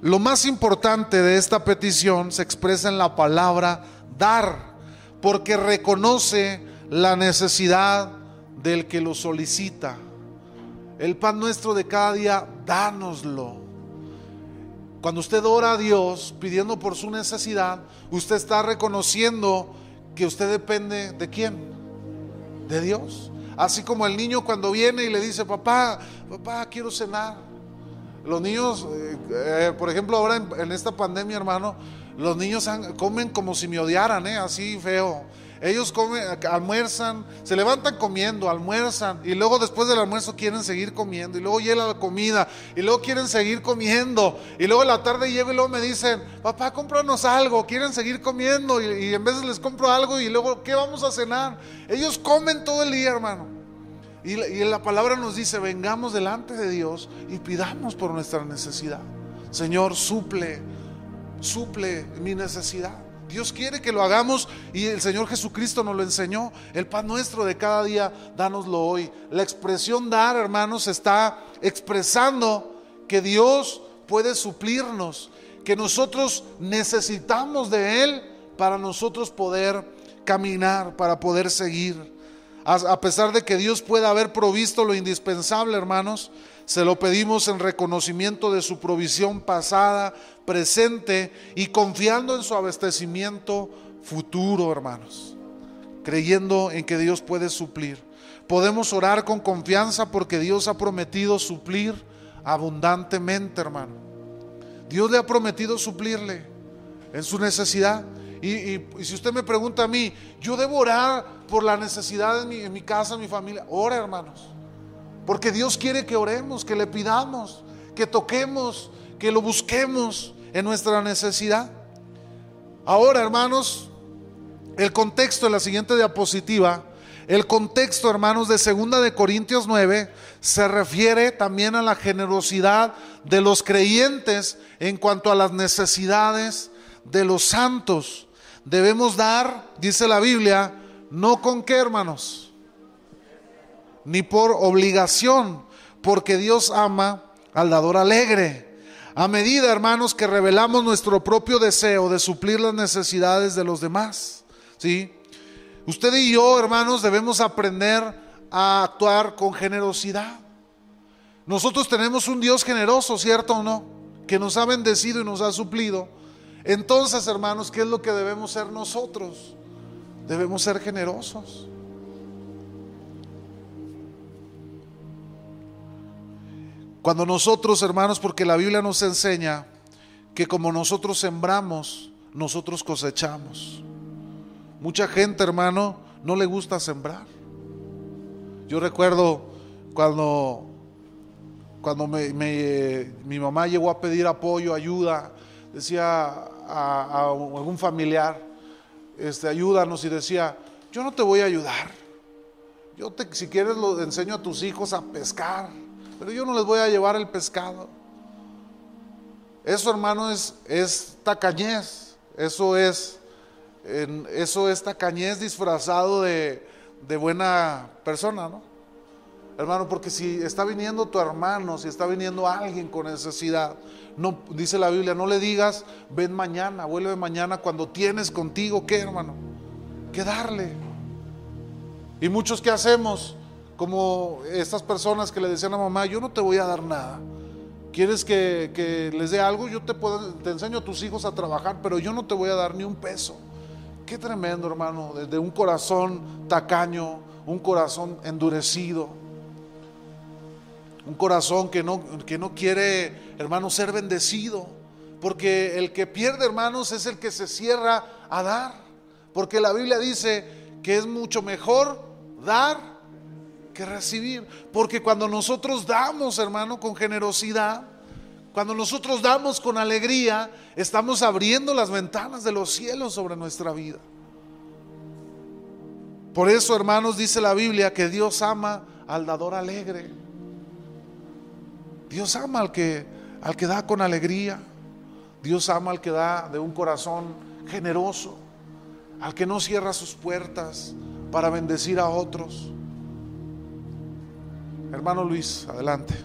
Lo más importante de esta petición se expresa en la palabra dar porque reconoce la necesidad del que lo solicita. El pan nuestro de cada día, dánoslo. Cuando usted ora a Dios pidiendo por su necesidad, usted está reconociendo que usted depende de quién? De Dios. Así como el niño cuando viene y le dice, papá, papá, quiero cenar. Los niños, eh, eh, por ejemplo, ahora en esta pandemia, hermano, los niños comen como si me odiaran, ¿eh? así feo. Ellos comen, almuerzan, se levantan comiendo, almuerzan y luego después del almuerzo quieren seguir comiendo y luego llega la comida y luego quieren seguir comiendo y luego la tarde llego y luego me dicen, papá, cómpranos algo, quieren seguir comiendo y, en vez les compro algo y luego, ¿qué vamos a cenar? Ellos comen todo el día, hermano. Y, y la palabra nos dice, vengamos delante de Dios y pidamos por nuestra necesidad. Señor, suple suple mi necesidad. Dios quiere que lo hagamos y el Señor Jesucristo nos lo enseñó. El pan nuestro de cada día, dánoslo hoy. La expresión dar, hermanos, está expresando que Dios puede suplirnos, que nosotros necesitamos de Él para nosotros poder caminar, para poder seguir. A pesar de que Dios pueda haber provisto lo indispensable, hermanos, se lo pedimos en reconocimiento de su provisión pasada, presente y confiando en su abastecimiento futuro, hermanos. Creyendo en que Dios puede suplir. Podemos orar con confianza porque Dios ha prometido suplir abundantemente, hermano. Dios le ha prometido suplirle en su necesidad. Y, si usted me pregunta a mí, yo debo orar por la necesidad en mi, casa, en mi familia. Ora, hermanos. Porque Dios quiere que oremos, que le pidamos, que toquemos, que lo busquemos en nuestra necesidad. Ahora, hermanos, el contexto de la siguiente diapositiva, el contexto, hermanos, de segunda de Corintios 9 se refiere también a la generosidad de los creyentes en cuanto a las necesidades de los santos. Debemos dar, dice la Biblia, no con qué, hermanos, ni por obligación, porque Dios ama al dador alegre. A medida, hermanos, que revelamos nuestro propio deseo de suplir las necesidades de los demás. ¿sí? Usted y yo, hermanos, debemos aprender a actuar con generosidad. Nosotros tenemos un Dios generoso, ¿cierto o no? Que nos ha bendecido y nos ha suplido. Entonces, hermanos, ¿qué es lo que debemos ser nosotros? Debemos ser generosos. Cuando nosotros, hermanos, porque la Biblia nos enseña que como nosotros sembramos, nosotros cosechamos. Mucha gente, hermano, no le gusta sembrar. Yo recuerdo cuando, cuando mi mamá llegó a pedir apoyo, ayuda, decía a, algún familiar, este, ayúdanos y decía, yo no te voy a ayudar. Yo te, si quieres lo enseño a tus hijos a pescar pero yo no les voy a llevar el pescado. Eso, hermano, es, es tacañez. Eso es, eso es tacañez disfrazado de, de buena persona, ¿no? Hermano, porque si está viniendo tu hermano, si está viniendo alguien con necesidad, no, dice la Biblia, no le digas, ven mañana, vuelve mañana cuando tienes contigo, ¿qué hermano? ¿Qué darle? Y muchos que hacemos, como estas personas que le decían a mamá, yo no te voy a dar nada. ¿Quieres que, les dé algo? Yo te, puedo, te enseño a tus hijos a trabajar, pero yo no te voy a dar ni un peso. Qué tremendo, hermano, desde un corazón tacaño, un corazón endurecido, un corazón que no, que no quiere, hermano, ser bendecido. Porque el que pierde, hermanos, es el que se cierra a dar. Porque la Biblia dice que es mucho mejor dar que recibir. Porque cuando nosotros damos, hermano, con generosidad, cuando nosotros damos con alegría, estamos abriendo las ventanas de los cielos sobre nuestra vida. Por eso, hermanos, dice la Biblia que Dios ama al dador alegre. Dios ama al que, al que da con alegría. Dios ama al que da de un corazón generoso, al que no cierra sus puertas para bendecir a otros. Hermano Luis, adelante.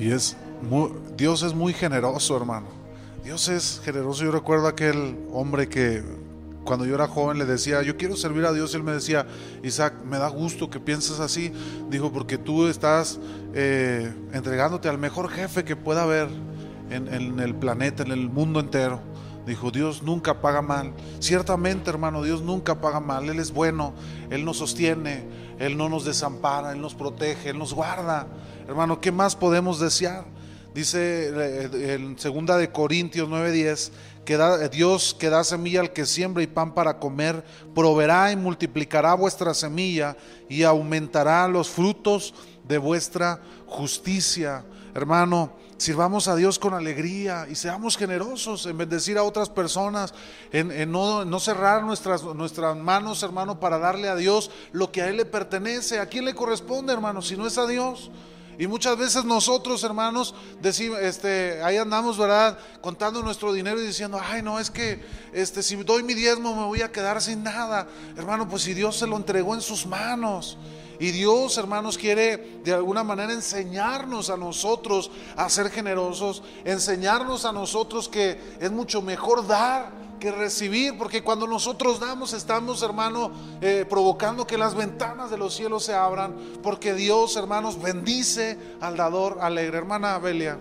Y es muy, Dios es muy generoso, hermano. Dios es generoso. Yo recuerdo aquel hombre que cuando yo era joven le decía, yo quiero servir a Dios. Y él me decía, Isaac, me da gusto que pienses así. Dijo, porque tú estás eh, entregándote al mejor jefe que pueda haber en, en el planeta, en el mundo entero. Dijo, Dios nunca paga mal. Ciertamente, hermano, Dios nunca paga mal. Él es bueno, Él nos sostiene, Él no nos desampara, Él nos protege, Él nos guarda. Hermano, ¿qué más podemos desear? Dice eh, en segunda de Corintios 9:10 que da, Dios que da semilla al que siembra y pan para comer, proveerá y multiplicará vuestra semilla y aumentará los frutos de vuestra justicia. Hermano, sirvamos a Dios con alegría y seamos generosos en bendecir a otras personas, en, no, cerrar nuestras, nuestras manos, hermano, para darle a Dios lo que a Él le pertenece. ¿A quién le corresponde, hermano? Si no es a Dios. Y muchas veces nosotros, hermanos, decimos, este, ahí andamos, ¿verdad? Contando nuestro dinero y diciendo, ay, no, es que este, si doy mi diezmo me voy a quedar sin nada. Hermano, pues si Dios se lo entregó en sus manos. Y Dios, hermanos, quiere de alguna manera enseñarnos a nosotros a ser generosos, enseñarnos a nosotros que es mucho mejor dar que recibir, porque cuando nosotros damos estamos, hermano, eh, provocando que las ventanas de los cielos se abran, porque Dios, hermanos, bendice al dador alegre. Hermana Belia.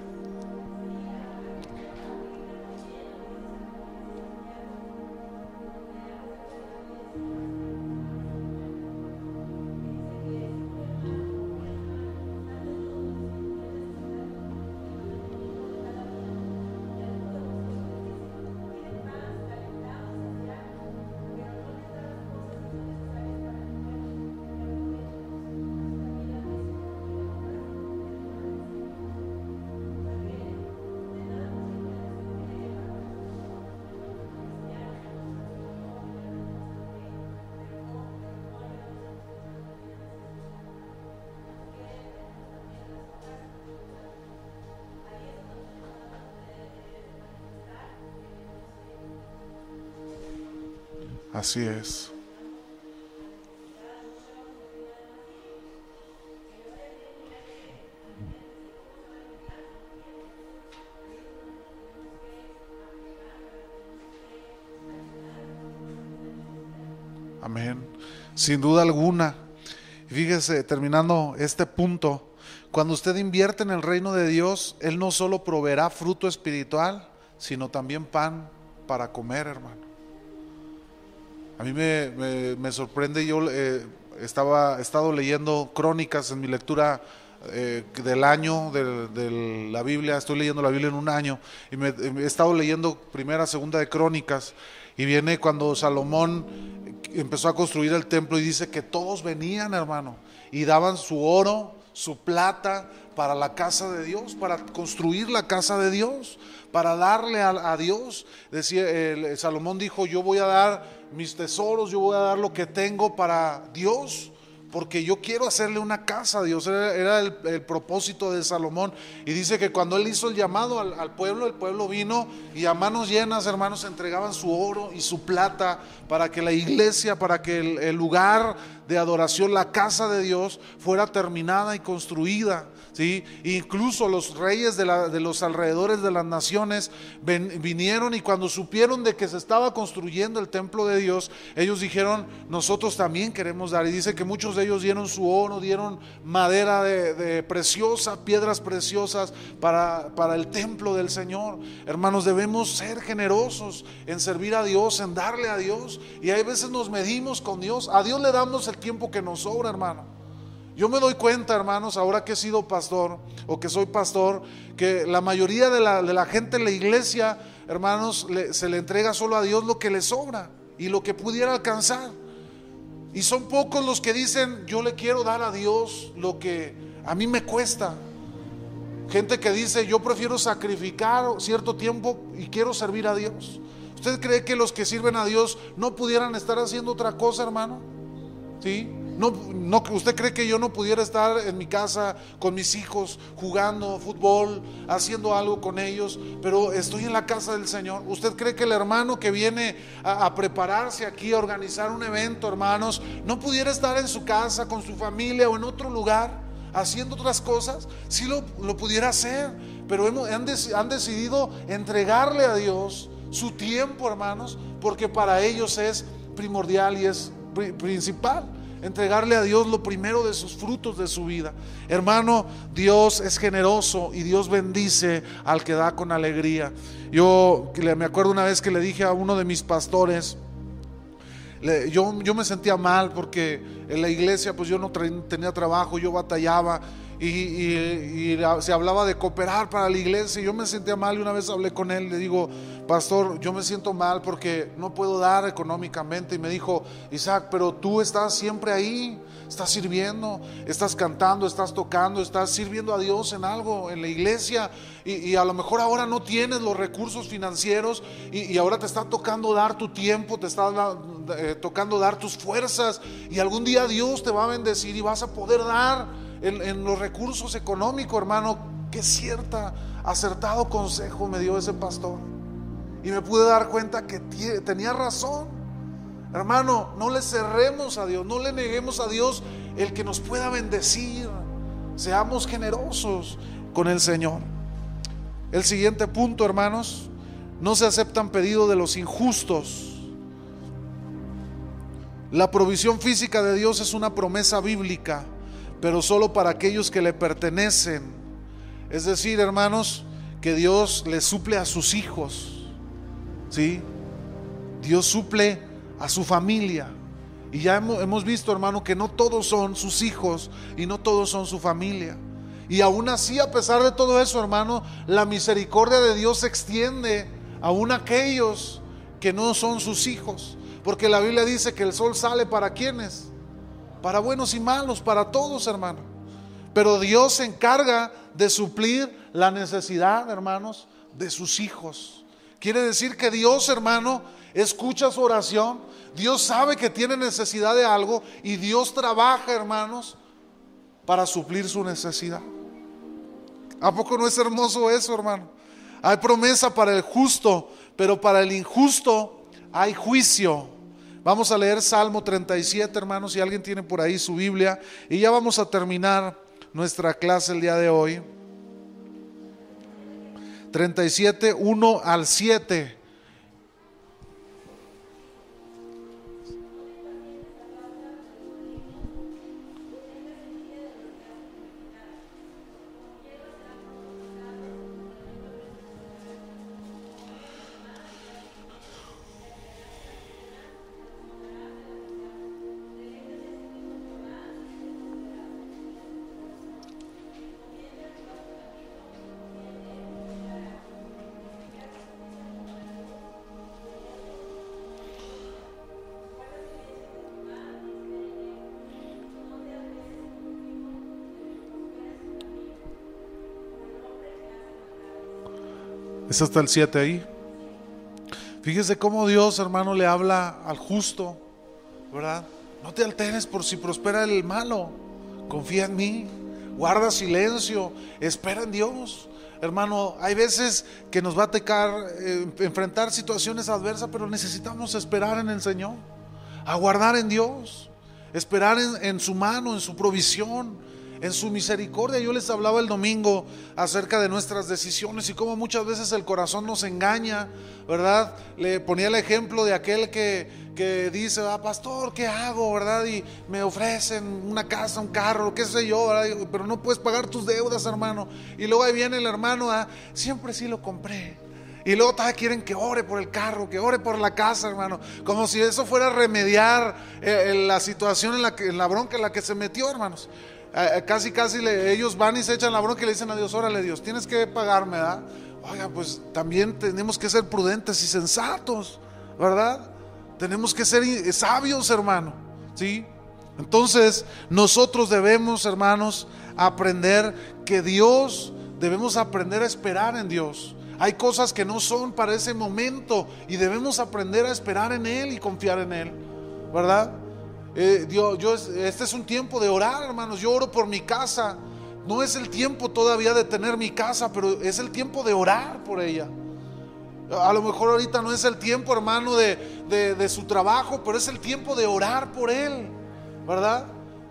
Así es. Amén. Sin duda alguna. Fíjese, terminando este punto, cuando usted invierte en el reino de Dios, Él no solo proveerá fruto espiritual, sino también pan para comer, hermano. A mí me, sorprende, yo eh, estaba, he estado leyendo crónicas en mi lectura eh, del año de, la Biblia, estoy leyendo la Biblia en un año, y me, he estado leyendo primera, segunda de crónicas, y viene cuando Salomón empezó a construir el templo y dice que todos venían, hermano, y daban su oro, su plata para la casa de Dios, para construir la casa de Dios, para darle a, Dios. Decía, Salomón dijo, yo voy a dar mis tesoros, yo voy a dar lo que tengo para Dios, porque yo quiero hacerle una casa a Dios. Era, el, propósito de Salomón. Y dice que cuando él hizo el llamado al, pueblo, el pueblo vino y a manos llenas, hermanos, entregaban su oro y su plata para que la iglesia, para que el, el lugar de adoración, la casa de Dios, fuera terminada y construida. Incluso los reyes de, los alrededores de las naciones vinieron y cuando supieron de que se estaba construyendo el templo de Dios, ellos dijeron, nosotros también queremos dar. Y dice que muchos de ellos dieron su oro, dieron madera de, preciosa, piedras preciosas para, para el templo del Señor. Hermanos, debemos ser generosos en servir a Dios, en darle a Dios. Y hay veces nos medimos con Dios. A Dios le damos el tiempo que nos sobra, hermano. Yo me doy cuenta, hermanos, ahora que he sido pastor o que soy pastor, que la mayoría de la, gente en la iglesia, hermanos, se le entrega solo a Dios lo que le sobra y lo que pudiera alcanzar. Y son pocos los que dicen, yo le quiero dar a Dios lo que a mí me cuesta. Gente que dice, yo prefiero sacrificar cierto tiempo y quiero servir a Dios. ¿Usted cree que los que sirven a Dios no pudieran estar haciendo otra cosa, hermano? ¿Sí? No, no, ¿Usted cree que yo no pudiera estar en mi casa con mis hijos jugando fútbol, haciendo algo con ellos, pero estoy en la casa del Señor? ¿Usted cree que el hermano que viene a, prepararse aquí, a organizar un evento, hermanos, no pudiera estar en su casa con su familia o en otro lugar? haciendo otras cosas, sí lo, lo pudiera hacer, pero han, dec- han decidido entregarle a Dios su tiempo, hermanos, porque para ellos es primordial y es pri- principal. Entregarle a Dios lo primero de sus frutos de su vida. Hermano, Dios es generoso y Dios bendice al que da con alegría. Yo me acuerdo una vez que le dije a uno de mis pastores, yo, yo me sentía mal porque en la iglesia pues yo no tenía trabajo, yo batallaba y, y- y se hablaba de cooperar para la iglesia. Yo me sentía mal y una vez hablé con él, le digo, pastor, yo me siento mal porque no puedo dar económicamente y me dijo, Isaac, pero tú estás siempre ahí, estás sirviendo, estás cantando, estás tocando, estás sirviendo a Dios en algo, en la iglesia. Y, y a lo mejor ahora no tienes los recursos financieros y, ahora te está tocando dar tu tiempo, te está eh, tocando dar tus fuerzas. Y algún día Dios te va a bendecir y vas a poder dar en, los recursos económicos, hermano. Qué cierta, acertado consejo me dio ese pastor. Y me pude dar cuenta que tenía razón. Hermano, no le cerremos a Dios, no le neguemos a Dios el que nos pueda bendecir. Seamos generosos con el Señor. El siguiente punto, hermanos, no se aceptan pedidos de los injustos. La provisión física de Dios es una promesa bíblica, pero solo para aquellos que le pertenecen. Es decir, hermanos, que Dios le suple a sus hijos. ¿Sí? Dios suple a su familia. Y ya hemos, visto, hermano, que no todos son sus hijos y no todos son su familia. Y aún así, a pesar de todo eso, hermano, la misericordia de Dios se extiende aún a aquellos que no son sus hijos. Porque la Biblia dice que el sol sale para quienes, para buenos y malos, para todos, hermano. Pero Dios se encarga de suplir la necesidad, hermanos, de sus hijos. Quiere decir que Dios, hermano, escucha su oración. Dios sabe que tiene necesidad de algo y Dios trabaja, hermanos, para suplir su necesidad. ¿A poco no es hermoso eso, hermano? Hay promesa para el justo, pero para el injusto hay juicio. Vamos a leer Salmo 37, hermanos, si alguien tiene por ahí su Biblia. Y ya vamos a terminar nuestra clase el día de hoy. 37, 1 al 7. Es hasta el 7 ahí. Fíjese cómo Dios, hermano, le habla al justo, ¿verdad? No te alteres por si prospera el malo. Confía en mí. Guarda silencio. Espera en Dios. Hermano, hay veces que nos va a tocar eh, enfrentar situaciones adversas, pero necesitamos esperar en el Señor. Aguardar en Dios. Esperar en, en su mano, en su provisión, en su misericordia. Yo les hablaba el domingo acerca de nuestras decisiones y cómo muchas veces el corazón nos engaña, ¿verdad? Le ponía el ejemplo de aquel que, que dice, ah, pastor, ¿qué hago, verdad? Y me ofrecen una casa, un carro, qué sé yo, ¿verdad? Pero no puedes pagar tus deudas, hermano. Y luego ahí viene el hermano, ah, siempre sí lo compré. Y luego todavía quieren que ore por el carro, que ore por la casa, hermano. Como si eso fuera remediar eh, eh, la situación en la, que, en la bronca en la que se metió, hermanos. Eh, eh, casi, casi ellos van y se echan la bronca y le dicen a Dios, órale Dios, tienes que pagarme, ¿verdad? Oiga, pues también tenemos que ser prudentes y sensatos, ¿verdad? Tenemos que ser eh, sabios, hermano, ¿sí? Entonces, nosotros debemos, hermanos, aprender que Dios, debemos aprender a esperar en Dios. Hay cosas que no son para ese momento y debemos aprender a esperar en Él y confiar en Él, ¿verdad? Eh, Dios, yo, este es un tiempo de orar, hermanos. Yo oro por mi casa. No es el tiempo todavía de tener mi casa, pero es el tiempo de orar por ella. A lo mejor ahorita no es el tiempo, hermano, de, de- su trabajo, pero es el tiempo de orar por él, ¿verdad?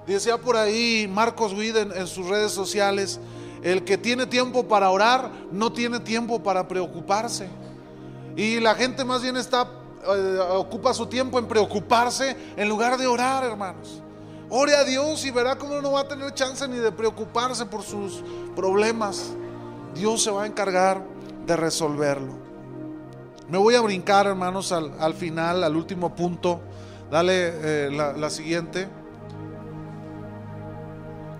Decía por ahí Marcos Witt en, sus redes sociales, el que tiene tiempo para orar no tiene tiempo para preocuparse. Y la gente más bien está, ocupa su tiempo en preocuparse en lugar de orar, hermanos. Ore a Dios y verá cómo no va a tener chance ni de preocuparse por sus problemas. Dios se va a encargar de resolverlo. Me voy a brincar, hermanos, al, final, al último punto. Dale eh, la, la siguiente.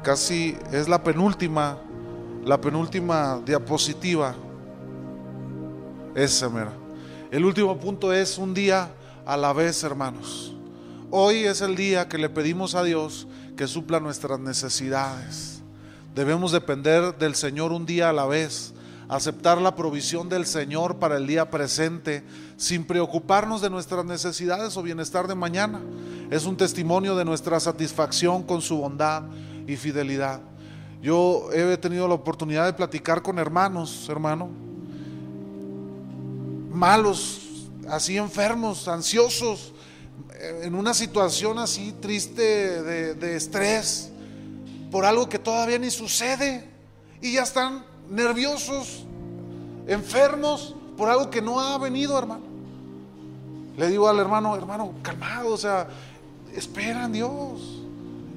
Casi es la penúltima, la penúltima diapositiva. Esa, mira. El último punto es un día a la vez, hermanos. Hoy es el día que le pedimos a Dios que supla nuestras necesidades. Debemos depender del Señor un día a la vez, aceptar la provisión del Señor para el día presente, sin preocuparnos de nuestras necesidades o bienestar de mañana. Es un testimonio de nuestra satisfacción con su bondad y fidelidad. Yo he tenido la oportunidad de platicar con hermanos, hermano, malos, así enfermos, ansiosos, en una situación así triste de, estrés, por algo que todavía ni sucede, y ya están nerviosos, enfermos, por algo que no ha venido, hermano. Le digo al hermano, hermano, calmado, o sea, esperan Dios.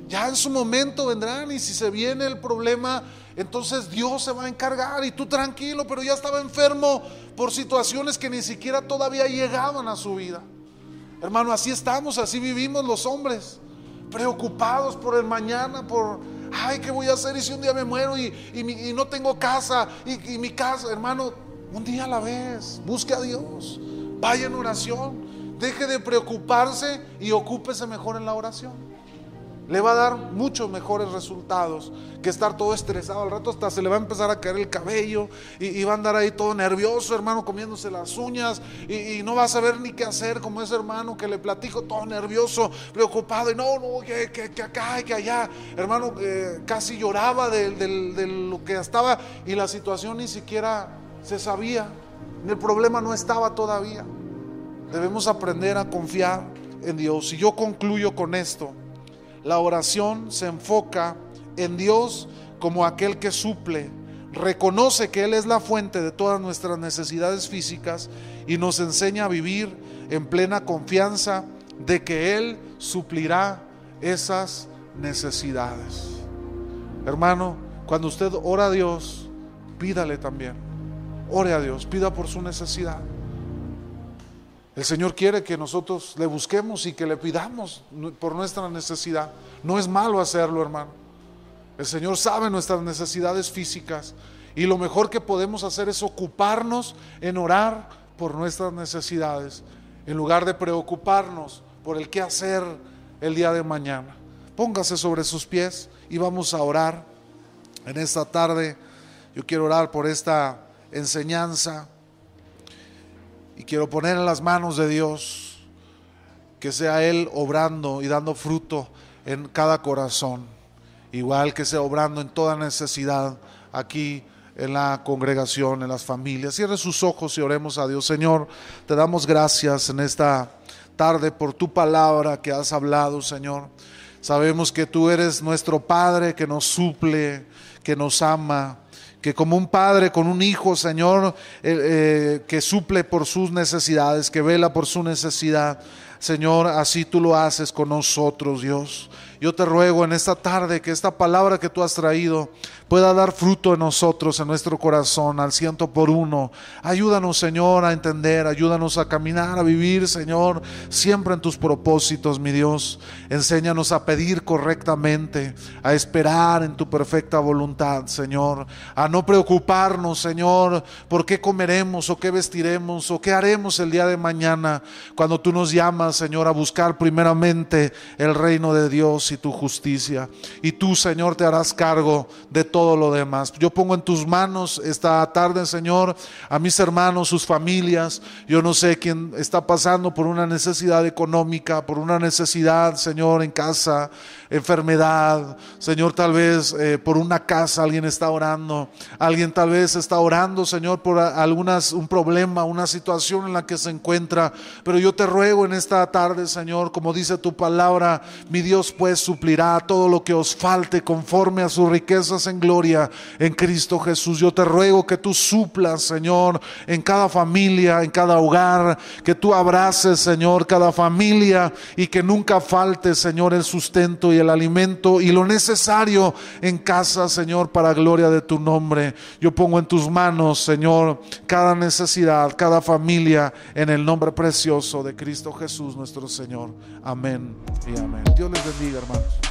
Ya en su momento vendrán y si se viene el problema, entonces Dios se va a encargar y tú tranquilo, pero ya estaba enfermo por situaciones que ni siquiera todavía llegaban a su vida. Hermano, así estamos, así vivimos los hombres, preocupados por el mañana, por, ay, ¿qué voy a hacer y si un día me muero y, no tengo casa y, y mi casa? Hermano, un día a la vez, busque a Dios, vaya en oración, deje de preocuparse y ocúpese mejor en la oración le va a dar muchos mejores resultados que estar todo estresado. Al rato hasta se le va a empezar a caer el cabello y, va a andar ahí todo nervioso, hermano, comiéndose las uñas y, no va a saber ni qué hacer como ese hermano que le platico todo nervioso, preocupado y no, no, que, que, acá y que allá. Hermano, eh, casi lloraba de, de lo que estaba y la situación ni siquiera se sabía. El problema no estaba todavía. Debemos aprender a confiar en Dios. Y yo concluyo con esto. La oración se enfoca en Dios como aquel que suple, reconoce que Él es la fuente de todas nuestras necesidades físicas y nos enseña a vivir en plena confianza de que Él suplirá esas necesidades. Hermano, cuando usted ora a Dios, pídale también. Ore a Dios, pida por su necesidad. El Señor quiere que nosotros le busquemos y que le pidamos por nuestra necesidad. No es malo hacerlo, hermano. El Señor sabe nuestras necesidades físicas y lo mejor que podemos hacer es ocuparnos en orar por nuestras necesidades en lugar de preocuparnos por el qué hacer el día de mañana. Póngase sobre sus pies y vamos a orar en esta tarde. Yo quiero orar por esta enseñanza. Y quiero poner en las manos de Dios que sea Él obrando y dando fruto en cada corazón, igual que sea obrando en toda necesidad aquí en la congregación, en las familias. Cierre sus ojos y oremos a Dios. Señor, te damos gracias en esta tarde por tu palabra que has hablado, Señor. Sabemos que tú eres nuestro Padre que nos suple, que nos ama, que como un padre con un hijo, Señor, eh, eh, que suple por sus necesidades, que vela por su necesidad, Señor, así tú lo haces con nosotros, Dios. Yo te ruego en esta tarde que esta palabra que tú has traído pueda dar fruto en nosotros, en nuestro corazón, al ciento por uno. Ayúdanos, Señor, a entender, ayúdanos a caminar, a vivir, Señor, siempre en tus propósitos, mi Dios. Enséñanos a pedir correctamente, a esperar en tu perfecta voluntad, Señor, a no preocuparnos, Señor, por qué comeremos o qué vestiremos o qué haremos el día de mañana, cuando tú nos llamas, Señor, a buscar primeramente el reino de Dios y tu justicia. Y tú, Señor, te harás cargo de todo lo demás. Yo pongo en tus manos esta tarde, Señor, a mis hermanos, sus familias. Yo no sé quién está pasando por una necesidad económica, por una necesidad, Señor, en casa, enfermedad. Señor, tal vez eh, por una casa alguien está orando. Alguien tal vez está orando, Señor, por algunas, un problema, una situación en la que se encuentra. Pero yo te ruego en esta tarde, Señor, como dice tu palabra, mi Dios, pues suplirá todo lo que os falte conforme a sus riquezas en gloria en Cristo Jesús. Yo te ruego que tú suplas, Señor, en cada familia, en cada hogar, que tú abraces, Señor, cada familia y que nunca falte, Señor, el sustento y el alimento y lo necesario en casa, Señor, para gloria de tu nombre. Yo pongo en tus manos, Señor, cada necesidad, cada familia, en el nombre precioso de Cristo Nuestro Señor. Amén y amén. Dios les bendiga, hermanos.